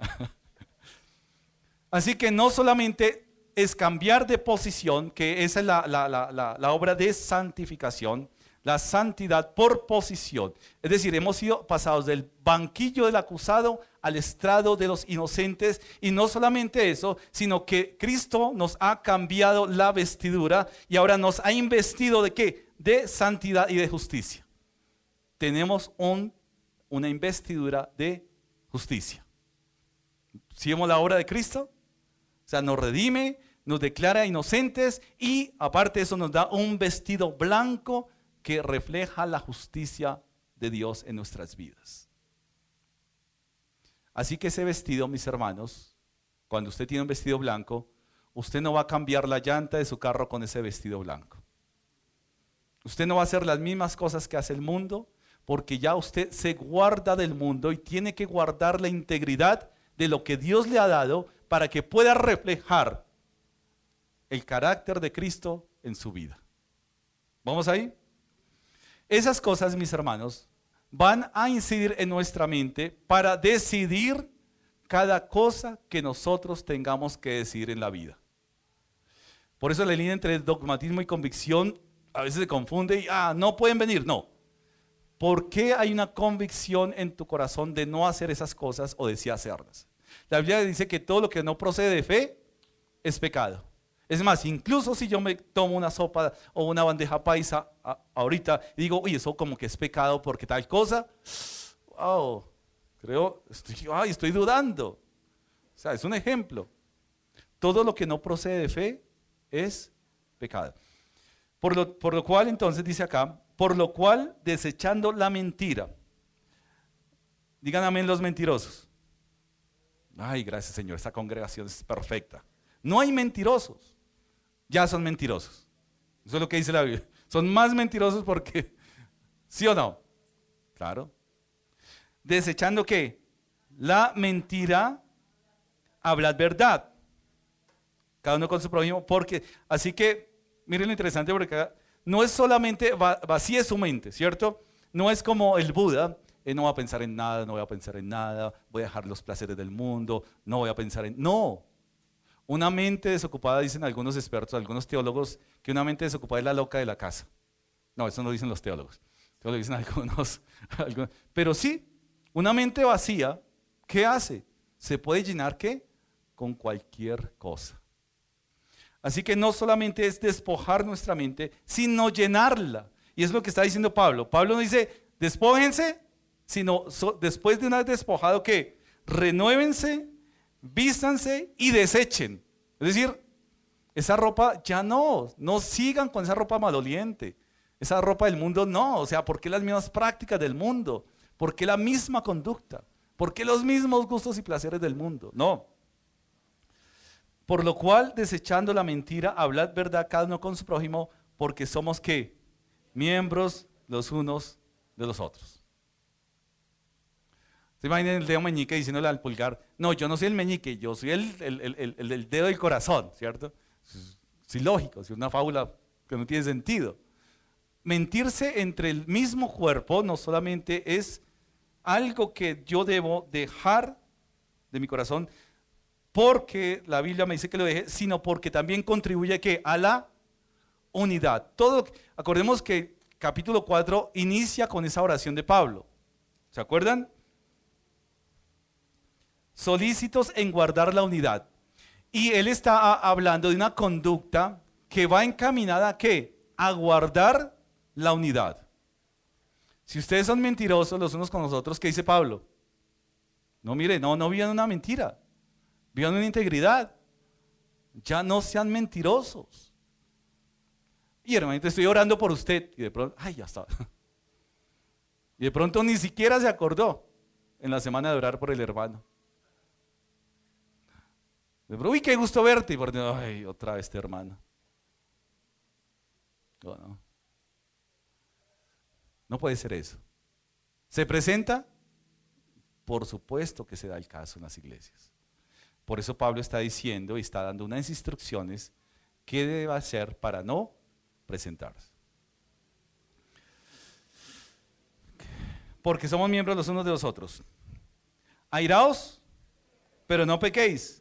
<laughs> Así que no solamente es cambiar de posición, que esa es la, la, obra de santificación, la santidad por posición. Es decir, hemos sido pasados del banquillo del acusado al estrado de los inocentes. Y no solamente eso, sino que Cristo nos ha cambiado la vestidura y ahora nos ha investido de qué? De santidad y de justicia. Tenemos un, una investidura de justicia. Si vemos la obra de Cristo, o sea, nos redime, nos declara inocentes y aparte de eso nos da un vestido blanco que refleja la justicia de Dios en nuestras vidas. Así que ese vestido, mis hermanos, cuando usted tiene un vestido blanco, usted no va a cambiar la llanta de su carro con ese vestido blanco. Usted no va a hacer las mismas cosas que hace el mundo, porque ya usted se guarda del mundo y tiene que guardar la integridad de lo que Dios le ha dado para que pueda reflejar el carácter de Cristo en su vida. ¿Vamos ahí? Esas cosas, mis hermanos, van a incidir en nuestra mente para decidir cada cosa que nosotros tengamos que decir en la vida. Por eso la línea entre dogmatismo y convicción a veces se confunde y, ah, no pueden venir. No. ¿Por qué hay una convicción en tu corazón de no hacer esas cosas o de sí hacerlas? La Biblia dice que todo lo que no procede de fe es pecado. Es más, incluso si yo me tomo una sopa o una bandeja paisa ahorita y digo, uy, eso como que es pecado porque tal cosa, wow, creo, estoy, ay, estoy dudando. O sea, es un ejemplo. Todo lo que no procede de fe es pecado. Por lo, por lo cual entonces dice acá, por lo cual desechando la mentira. Digan amén los mentirosos. Ay, gracias Señor, esta congregación es perfecta. No hay mentirosos, ya son mentirosos. Eso es lo que dice la Biblia. <laughs> Son más mentirosos porque, <laughs> ¿sí o no? Claro. Desechando que la mentira, hablad verdad. Cada uno con su prójimo, porque, así que, miren lo interesante, porque no es solamente vacía su mente, ¿cierto? No es como el Buda, eh, no voy a pensar en nada, no voy a pensar en nada, voy a dejar los placeres del mundo, no voy a pensar en... No, una mente desocupada, dicen algunos expertos, algunos teólogos, que una mente desocupada es la loca de la casa. No, eso no dicen los teólogos. Eso lo dicen <laughs> algunos, algunos. Pero sí, una mente vacía, ¿qué hace? Se puede llenar qué? Con cualquier cosa. Así que no solamente es despojar nuestra mente, sino llenarla. Y es lo que está diciendo Pablo. Pablo no dice, despójense, sino después de una vez despojado que renuévense, vístanse y desechen. Es decir, esa ropa ya no, no sigan con esa ropa maloliente. Esa ropa del mundo no, o sea, ¿por qué las mismas prácticas del mundo? ¿Por qué la misma conducta? ¿Por qué los mismos gustos y placeres del mundo? No. Por lo cual, desechando la mentira, hablad verdad cada uno con su prójimo, porque somos qué? Miembros los unos de los otros. ¿Se imaginan el dedo meñique diciéndole al pulgar? No, yo no soy el meñique, yo soy el, el, dedo del corazón, ¿cierto? Es lógico, es una fábula que no tiene sentido. Mentirse entre el mismo cuerpo no solamente es algo que yo debo dejar de mi corazón, porque la Biblia me dice que lo deje, sino porque también contribuye que a la unidad. Todo, acordemos que capítulo 4 inicia con esa oración de Pablo. ¿Se acuerdan? Solícitos en guardar la unidad. Y él está hablando de una conducta que va encaminada a qué? A guardar la unidad. Si ustedes son mentirosos los unos con los otros, ¿qué dice Pablo? No, mire, no, no vivan una mentira. Vivan una integridad. Ya no sean mentirosos. Y hermanito, estoy orando por usted. Y de pronto, ay, ya está. <laughs> Y de pronto ni siquiera se acordó en la semana de orar por el hermano. Pronto, uy, qué gusto verte. Y por ay, otra vez este hermano. no. no puede ser eso. ¿Se presenta? Por supuesto que se da el caso en las iglesias. Por eso Pablo está diciendo y está dando unas instrucciones qué debe hacer para no presentarse. Porque somos miembros los unos de los otros. Airaos, pero no pequéis.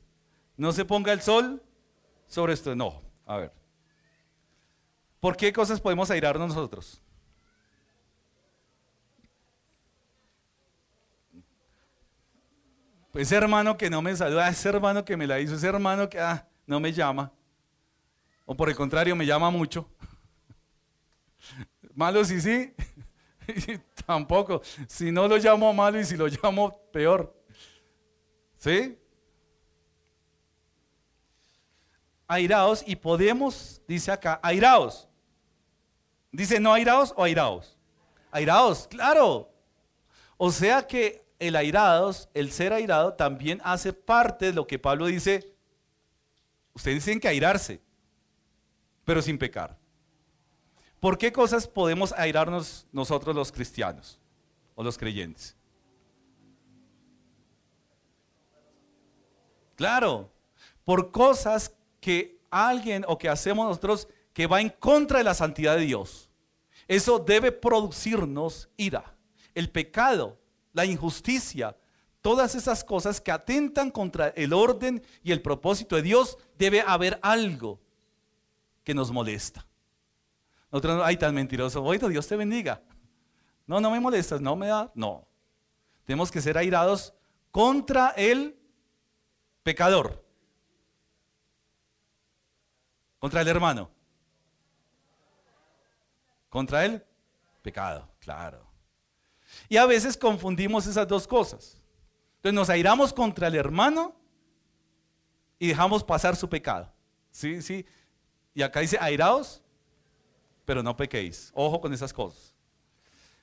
No se ponga el sol sobre esto. No, a ver. ¿Por qué cosas podemos airarnos nosotros? Ese hermano que no me saluda, ese hermano que me la hizo, ese hermano que ah, no me llama. O por el contrario, me llama mucho. <laughs> Malo sí, sí. <laughs> Tampoco. Si no lo llamo malo y si lo llamo peor. ¿Sí? Airaos y podemos, dice acá, airaos. Dice no airaos o airaos. Airaos, claro. O sea que el airados, el ser airado, también hace parte de lo que Pablo dice. Ustedes tienen que airarse, pero sin pecar. ¿Por qué cosas podemos airarnos nosotros los cristianos o los creyentes? Claro, por cosas que alguien o que hacemos nosotros que va en contra de la santidad de Dios. Eso debe producirnos ira. El pecado la injusticia, todas esas cosas que atentan contra el orden y el propósito de Dios, debe haber algo que nos molesta. Nosotros no, ay, tan mentiroso, oído, Dios te bendiga. No, no me molestas, no me da, no. Tenemos que ser airados contra el pecador, contra el hermano, contra el pecado, claro. Y a veces confundimos esas dos cosas. Entonces nos airamos contra el hermano y dejamos pasar su pecado. ¿Sí? ¿Sí? Y acá dice airaos, pero no pequéis. Ojo con esas cosas.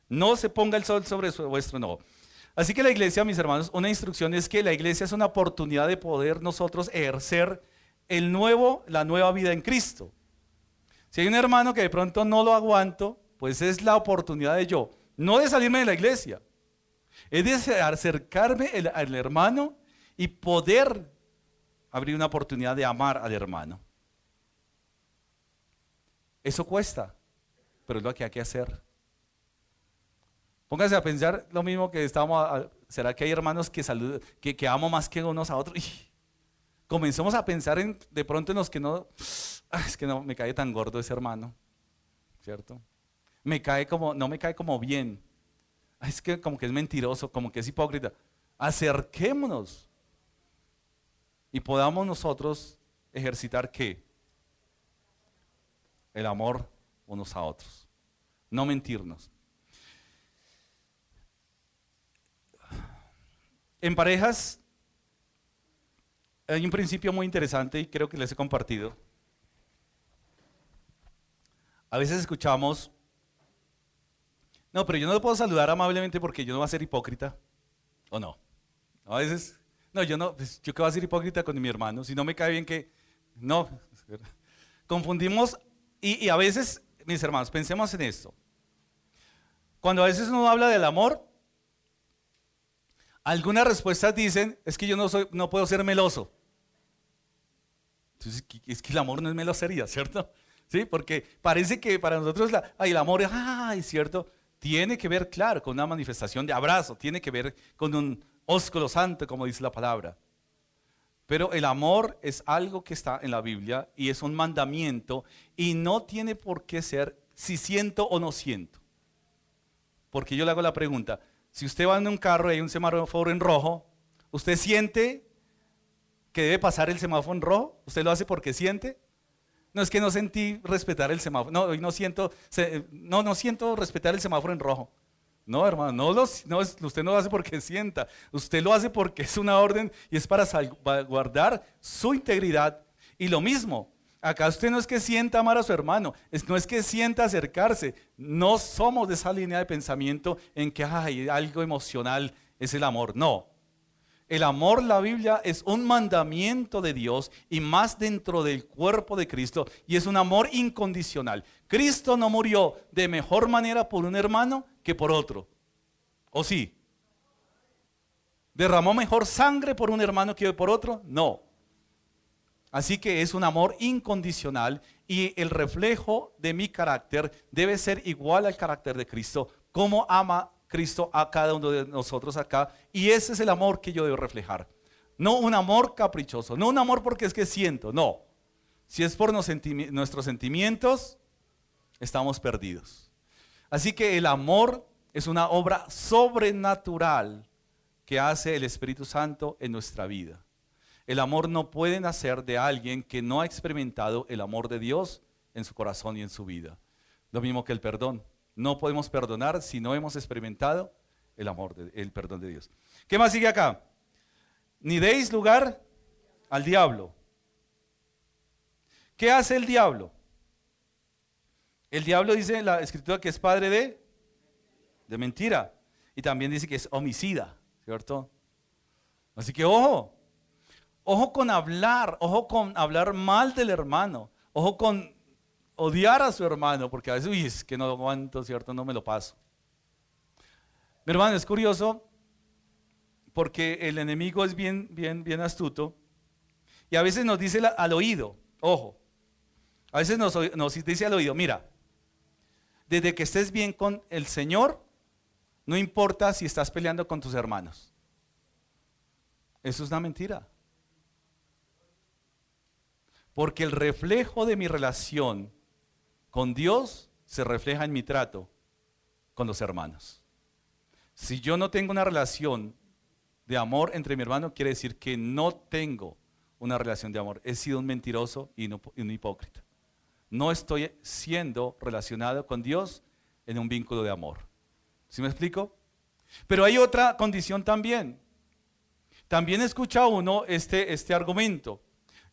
No se ponga el sol sobre vuestro no. Así que la iglesia, mis hermanos, una instrucción es que la iglesia es una oportunidad de poder nosotros ejercer el nuevo, la nueva vida en Cristo. Si hay un hermano que de pronto no lo aguanto, pues es la oportunidad de yo, no de salirme de la iglesia, es de acercarme al hermano y poder abrir una oportunidad de amar al hermano. Eso cuesta, pero es lo que hay que hacer. Póngase a pensar lo mismo que estábamos. ¿Será que hay hermanos que, que, que amo más que unos a otros? <laughs> Comencemos a pensar en, de pronto en los que no. Es que no me cae tan gordo ese hermano, ¿cierto? Me cae como, no me cae como bien. Es que como que es mentiroso, como que es hipócrita. Acerquémonos y podamos nosotros ejercitar qué? el amor unos a otros. No mentirnos. En parejas hay un principio muy interesante y creo que les he compartido. A veces escuchamos, no, pero yo no lo puedo saludar amablemente porque yo no voy a ser hipócrita. ¿O no? A veces, no, yo no, pues, yo que voy a ser hipócrita con mi hermano, si no me cae bien que, no. <laughs> Confundimos y, a veces, mis hermanos, pensemos en esto. Cuando a veces uno habla del amor, algunas respuestas dicen, es que yo no, soy, no puedo ser meloso. Entonces, es que el amor no es melosería, ¿cierto? ¿Sí? Porque parece que para nosotros la, el amor ay, ¿cierto? Tiene que ver, claro, con una manifestación de abrazo, tiene que ver con un ósculo santo, como dice la palabra. Pero el amor es algo que está en la Biblia y es un mandamiento y no tiene por qué ser si siento o no siento. Porque yo le hago la pregunta, si usted va en un carro y hay un semáforo en rojo, ¿usted siente que debe pasar el semáforo en rojo? ¿Usted lo hace porque siente? No es que no sentí respetar el semáforo. No, hoy no siento, no, no siento respetar el semáforo en rojo. No, hermano, no, no usted no lo hace porque sienta, usted lo hace porque es una orden y es para guardar su integridad. Y lo mismo, acá usted no es que sienta amar a su hermano, no es que sienta acercarse, no somos de esa línea de pensamiento en que hay algo emocional es el amor, no. El amor, la Biblia, es un mandamiento de Dios y más dentro del cuerpo de Cristo y es un amor incondicional. Cristo no murió de mejor manera por un hermano que por otro. ¿O sí? ¿Derramó mejor sangre por un hermano que por otro? No. Así que es un amor incondicional y el reflejo de mi carácter debe ser igual al carácter de Cristo, como ama Cristo a cada uno de nosotros acá. Y ese es el amor que yo debo reflejar. No un amor caprichoso, no un amor porque es que siento, no. Si es por nuestros sentimientos, estamos perdidos. Así que el amor es una obra sobrenatural que hace el Espíritu Santo en nuestra vida. El amor no puede nacer de alguien que no ha experimentado el amor de Dios en su corazón y en su vida. Lo mismo que el perdón. No podemos perdonar si no hemos experimentado el amor, el perdón de Dios. ¿Qué más sigue acá? Ni deis lugar al diablo. ¿Qué hace el diablo? El diablo dice en la escritura que es padre de, de mentira. Y también dice que es homicida, ¿cierto? Así que ojo, ojo con hablar, ojo con hablar mal del hermano, ojo con odiar a su hermano, porque a veces, uy, es que no lo aguanto, ¿cierto? No me lo paso. Mi hermano, es curioso, porque el enemigo es bien, bien, bien astuto, y a veces nos dice al oído, ojo, a veces nos, nos dice al oído, mira, desde que estés bien con el Señor, no importa si estás peleando con tus hermanos. Eso es una mentira. Porque el reflejo de mi relación con Dios se refleja en mi trato con los hermanos. Si yo no tengo una relación de amor entre mi hermano, quiere decir que no tengo una relación de amor. He sido un mentiroso y, un hipócrita. No estoy siendo relacionado con Dios en un vínculo de amor. ¿Sí me explico? Pero hay otra condición también. También escucha uno este, este argumento.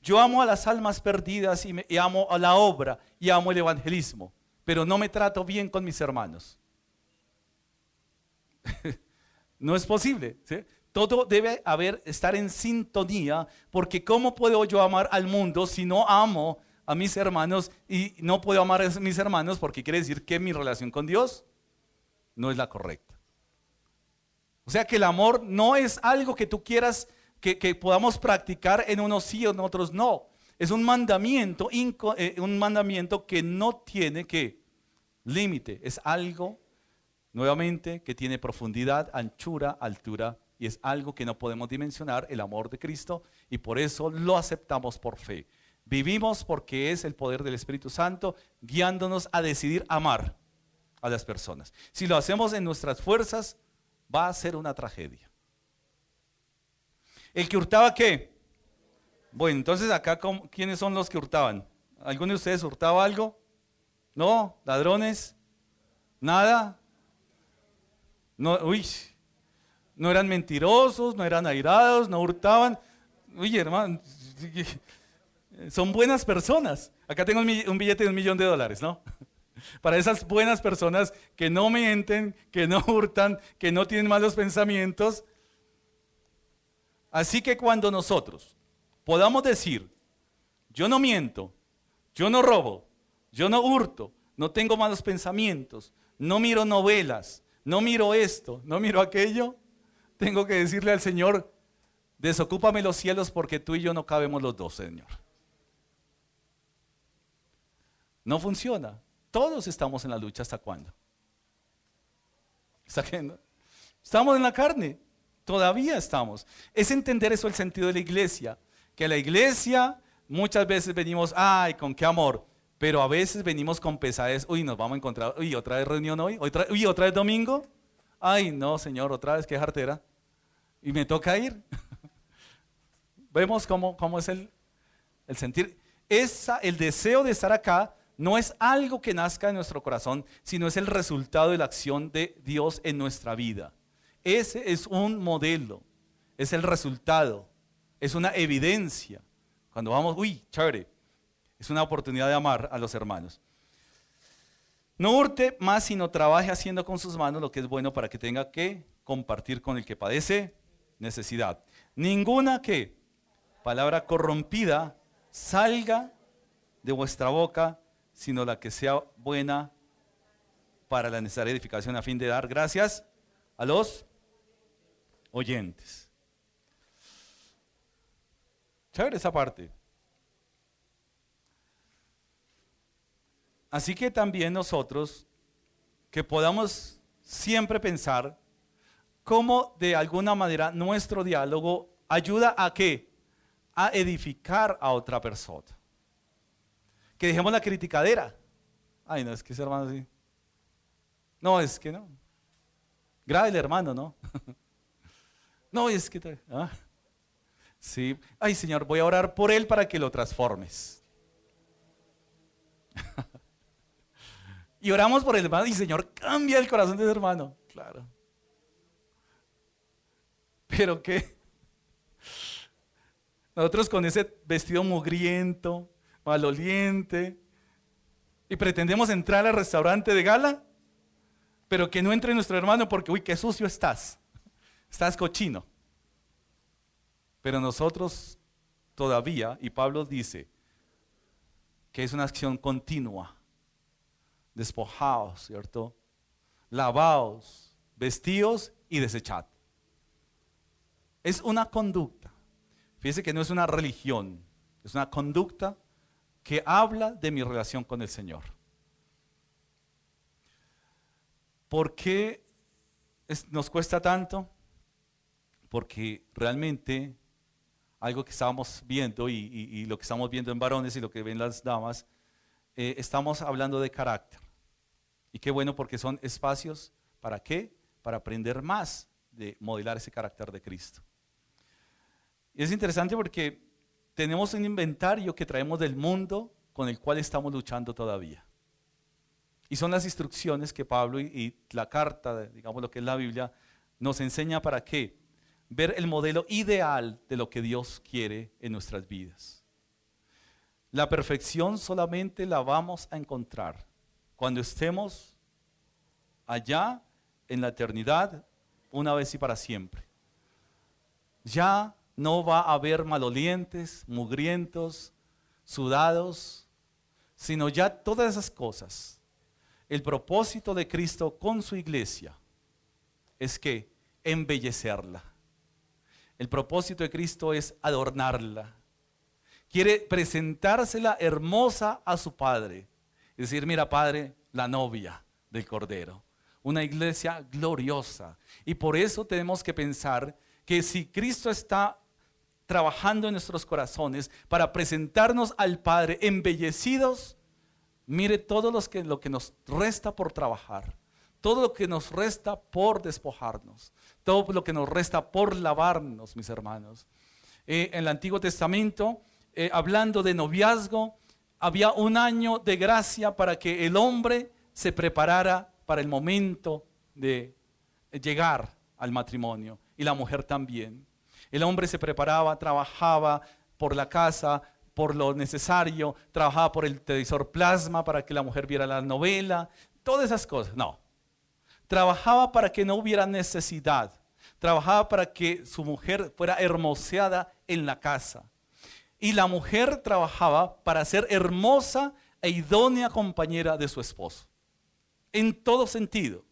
Yo amo a las almas perdidas y, y amo a la obra y amo el evangelismo, pero no me trato bien con mis hermanos. <laughs> no es posible. Todo debe haber, estar en sintonía, porque ¿cómo puedo yo amar al mundo si no amo a mis hermanos y no puedo amar a mis hermanos porque quiere decir que mi relación con Dios no es la correcta? O sea que el amor no es algo que tú quieras que, podamos practicar en unos sí o en otros no. Es un mandamiento, eh, un mandamiento que no tiene que límite. Es algo, nuevamente, que tiene profundidad, anchura, altura y es algo que no podemos dimensionar, el amor de Cristo, y por eso lo aceptamos por fe. Vivimos porque es el poder del Espíritu Santo guiándonos a decidir amar a las personas. Si lo hacemos en nuestras fuerzas, va a ser una tragedia. ¿El que hurtaba qué? Bueno, entonces acá, ¿quiénes son los que hurtaban? ¿Alguno de ustedes hurtaba algo? ¿No? ¿Ladrones? ¿Nada? No, uy, no eran mentirosos, no eran airados, no hurtaban. Oye, hermano, son buenas personas. Acá tengo un billete de un millón de dólares, ¿no? <laughs> Para esas buenas personas que no mienten, que no hurtan, que no tienen malos pensamientos. Así que cuando nosotros podamos decir, yo no miento, yo no robo, yo no hurto, no tengo malos pensamientos, no miro novelas, no miro esto, no miro aquello, tengo que decirle al Señor, desocúpame los cielos porque tú y yo no cabemos los dos, Señor. No funciona. Todos estamos en la lucha. ¿Hasta cuándo? Estamos en la carne. Todavía estamos. Es entender eso el sentido de la iglesia. Que la iglesia muchas veces venimos, ay, con qué amor. Pero a veces venimos con pesadez. Uy, nos vamos a encontrar. Uy, otra vez reunión hoy. Uy, otra vez domingo. Ay, no, Señor, otra vez qué jartera. Y me toca ir. <laughs> Vemos cómo, cómo es el, el sentir. El deseo de estar acá no es algo que nazca en nuestro corazón, sino es el resultado de la acción de Dios en nuestra vida. Ese es un modelo, es el resultado, es una evidencia. Cuando vamos, uy, chévere, es una oportunidad de amar a los hermanos. No hurte más, sino trabaje haciendo con sus manos lo que es bueno para que tenga que compartir con el que padece necesidad. Ninguna que palabra corrompida salga de vuestra boca, sino la que sea buena para la necesaria edificación a fin de dar gracias a los oyentes. Chévere esa parte. Así que también nosotros, que podamos siempre pensar cómo de alguna manera nuestro diálogo ayuda a qué? A edificar a otra persona. Que dejemos la criticadera. Ay, no, es que ese hermano sí. No, es que no. Grave el hermano, ¿no? <laughs> no, es que... ¿ah? Sí. Ay, Señor, voy a orar por él para que lo transformes. <laughs> Y oramos por el hermano y Señor, cambia el corazón de ese hermano. Claro. Pero qué. <laughs> Nosotros con ese vestido mugriento, maloliente, y pretendemos entrar al restaurante de gala, pero que no entre nuestro hermano porque, uy, qué sucio estás. Estás cochino. Pero nosotros todavía, y Pablo dice que es una acción continua despojaos, ¿cierto? Lavaos, vestíos y desechad. Es una conducta. Fíjese que no es una religión, es una conducta que habla de mi relación con el Señor. ¿Por qué nos cuesta tanto? Porque realmente algo que estábamos viendo y, lo que estamos viendo en varones y lo que ven las damas, eh, estamos hablando de carácter. Y qué bueno porque son espacios, ¿para qué? Para aprender más de modelar ese carácter de Cristo. Y es interesante porque tenemos un inventario que traemos del mundo con el cual estamos luchando todavía. Y son las instrucciones que Pablo y, la carta, digamos lo que es la Biblia, nos enseña para qué? Ver el modelo ideal de lo que Dios quiere en nuestras vidas. La perfección solamente la vamos a encontrar cuando estemos allá en la eternidad una vez y para siempre. Ya no va a haber malolientes, mugrientos, sudados, sino ya todas esas cosas. El propósito de Cristo con su iglesia es que embellecerla. El propósito de Cristo es adornarla. Quiere presentársela hermosa a su Padre. Es decir, mira Padre, la novia del Cordero. Una iglesia gloriosa. Y por eso tenemos que pensar que si Cristo está trabajando en nuestros corazones para presentarnos al Padre embellecidos, mire todo los que, lo que nos resta por trabajar, todo lo que nos resta por despojarnos, todo lo que nos resta por lavarnos, mis hermanos. Eh, en el Antiguo Testamento, eh, hablando de noviazgo, había un año de gracia para que el hombre se preparara para el momento de llegar al matrimonio y la mujer también. El hombre se preparaba, trabajaba por la casa, por lo necesario, trabajaba por el televisor plasma para que la mujer viera la novela, todas esas cosas. No. Trabajaba para que no hubiera necesidad. Trabajaba para que su mujer fuera hermoseada en la casa. Y la mujer trabajaba para ser hermosa e idónea compañera de su esposo. En todo sentido.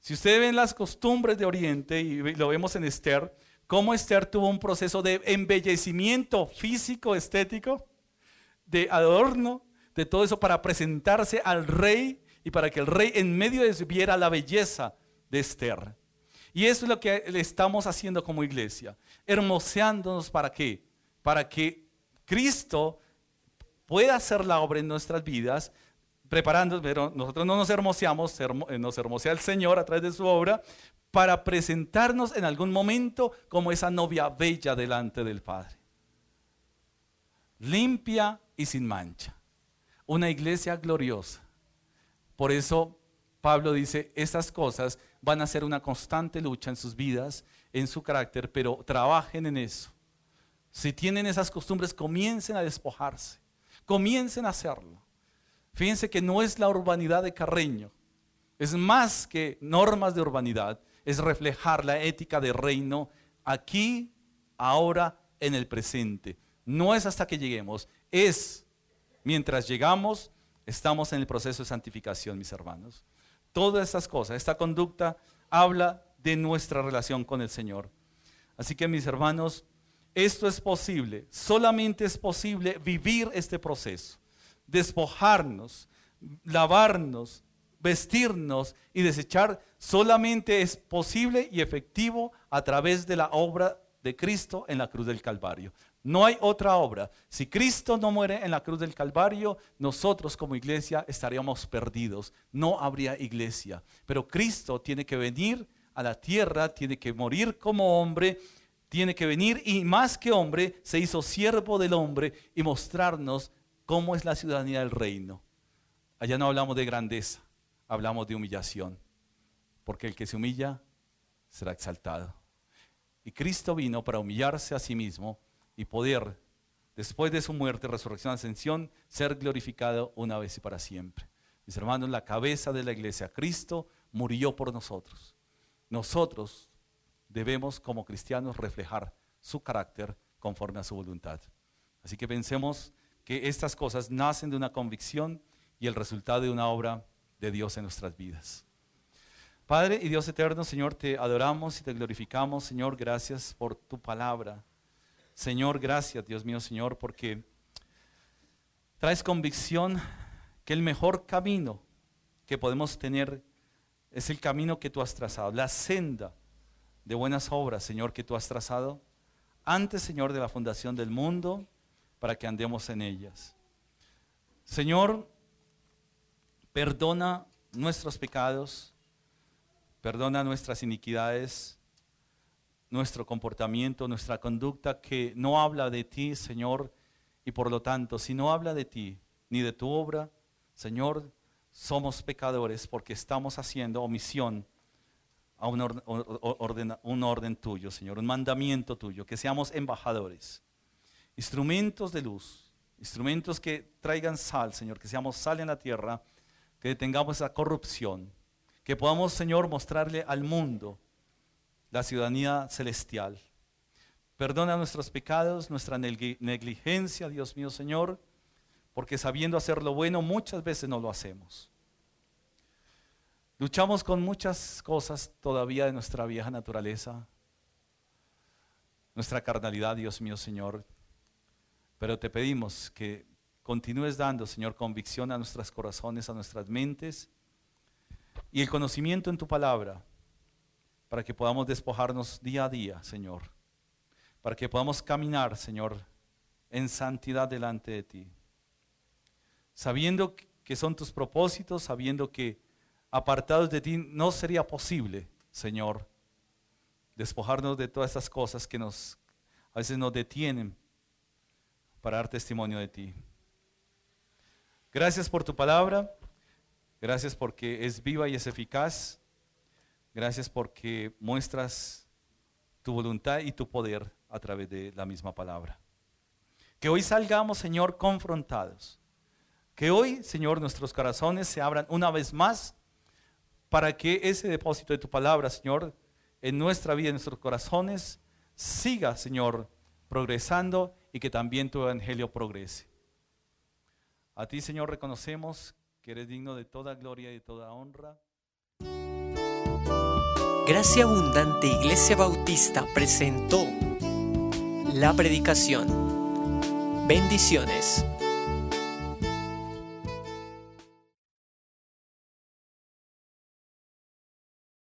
Si ustedes ven las costumbres de Oriente, y lo vemos en Esther, cómo Esther tuvo un proceso de embellecimiento físico, estético, de adorno, de todo eso para presentarse al rey y para que el rey en medio de eso viera la belleza de Esther. Y eso es lo que le estamos haciendo como iglesia, hermoseándonos para qué? Para que Cristo pueda hacer la obra en nuestras vidas, preparándonos, pero nosotros no nos hermoseamos, nos hermosea el Señor a través de su obra, para presentarnos en algún momento como esa novia bella delante del Padre. Limpia y sin mancha. Una iglesia gloriosa. Por eso Pablo dice, estas cosas van a ser una constante lucha en sus vidas, en su carácter, pero trabajen en eso. Si tienen esas costumbres, comiencen a despojarse. Comiencen a hacerlo. Fíjense que no es la urbanidad de Carreño. Es más que normas de urbanidad es reflejar la ética de reino aquí, ahora, en el presente. No es hasta que lleguemos, es mientras llegamos, estamos en el proceso de santificación, mis hermanos. Todas estas cosas, esta conducta habla de nuestra relación con el Señor. Así que mis hermanos, esto es posible, solamente es posible vivir este proceso, despojarnos, lavarnos, vestirnos y desechar solamente es posible y efectivo a través de la obra de Cristo en la cruz del Calvario. No hay otra obra. Si Cristo no muere en la cruz del Calvario, nosotros como iglesia estaríamos perdidos. No habría iglesia. Pero Cristo tiene que venir a la tierra, tiene que morir como hombre, tiene que venir y más que hombre, se hizo siervo del hombre y mostrarnos cómo es la ciudadanía del reino. Allá no hablamos de grandeza, hablamos de humillación, porque el que se humilla será exaltado. Y Cristo vino para humillarse a sí mismo y poder, después de su muerte, resurrección, ascensión, ser glorificado una vez y para siempre. Mis hermanos, la cabeza de la iglesia, Cristo murió por nosotros. Nosotros debemos como cristianos reflejar su carácter conforme a su voluntad. Así que pensemos que estas cosas nacen de una convicción y el resultado de una obra de Dios en nuestras vidas. Padre y Dios eterno, Señor, te adoramos y te glorificamos, Señor, gracias por tu palabra. Señor, gracias, Dios mío, Señor, porque traes convicción que el mejor camino que podemos tener es el camino que tú has trazado, la senda de buenas obras, Señor, que tú has trazado antes, Señor, de la fundación del mundo, para que andemos en ellas. Señor, perdona nuestros pecados, perdona nuestras iniquidades, nuestro comportamiento, nuestra conducta que no habla de ti, Señor, y por lo tanto, si no habla de ti ni de tu obra, Señor, somos pecadores porque estamos haciendo omisión a un orden, tuyo, Señor, un mandamiento tuyo, que seamos embajadores, instrumentos de luz, instrumentos que traigan sal, Señor, que seamos sal en la tierra, que detengamos esa corrupción, que podamos, Señor, mostrarle al mundo la ciudadanía celestial. Perdona nuestros pecados, nuestra negligencia, Dios mío, Señor, porque sabiendo hacer lo bueno muchas veces no lo hacemos. Luchamos con muchas cosas todavía de nuestra vieja naturaleza, nuestra carnalidad, Dios mío, Señor. Pero te pedimos que continúes dando, Señor, convicción a nuestros corazones, a nuestras mentes y el conocimiento en tu palabra, para que podamos despojarnos día a día, Señor, para que podamos caminar, Señor, en santidad delante de ti, sabiendo que son tus propósitos, sabiendo que apartados de ti, no sería posible, Señor, despojarnos de todas estas cosas que nos a veces nos detienen para dar testimonio de ti. Gracias por tu palabra, gracias porque es viva y es eficaz, gracias porque muestras tu voluntad y tu poder a través de la misma palabra. Que hoy salgamos, Señor, confrontados. Que hoy, Señor, nuestros corazones se abran una vez más para que ese depósito de tu palabra, Señor, en nuestra vida, en nuestros corazones, siga, Señor, progresando y que también tu evangelio progrese. A ti, Señor, reconocemos que eres digno de toda gloria y de toda honra. Gracia Abundante Iglesia Bautista presentó la predicación. Bendiciones.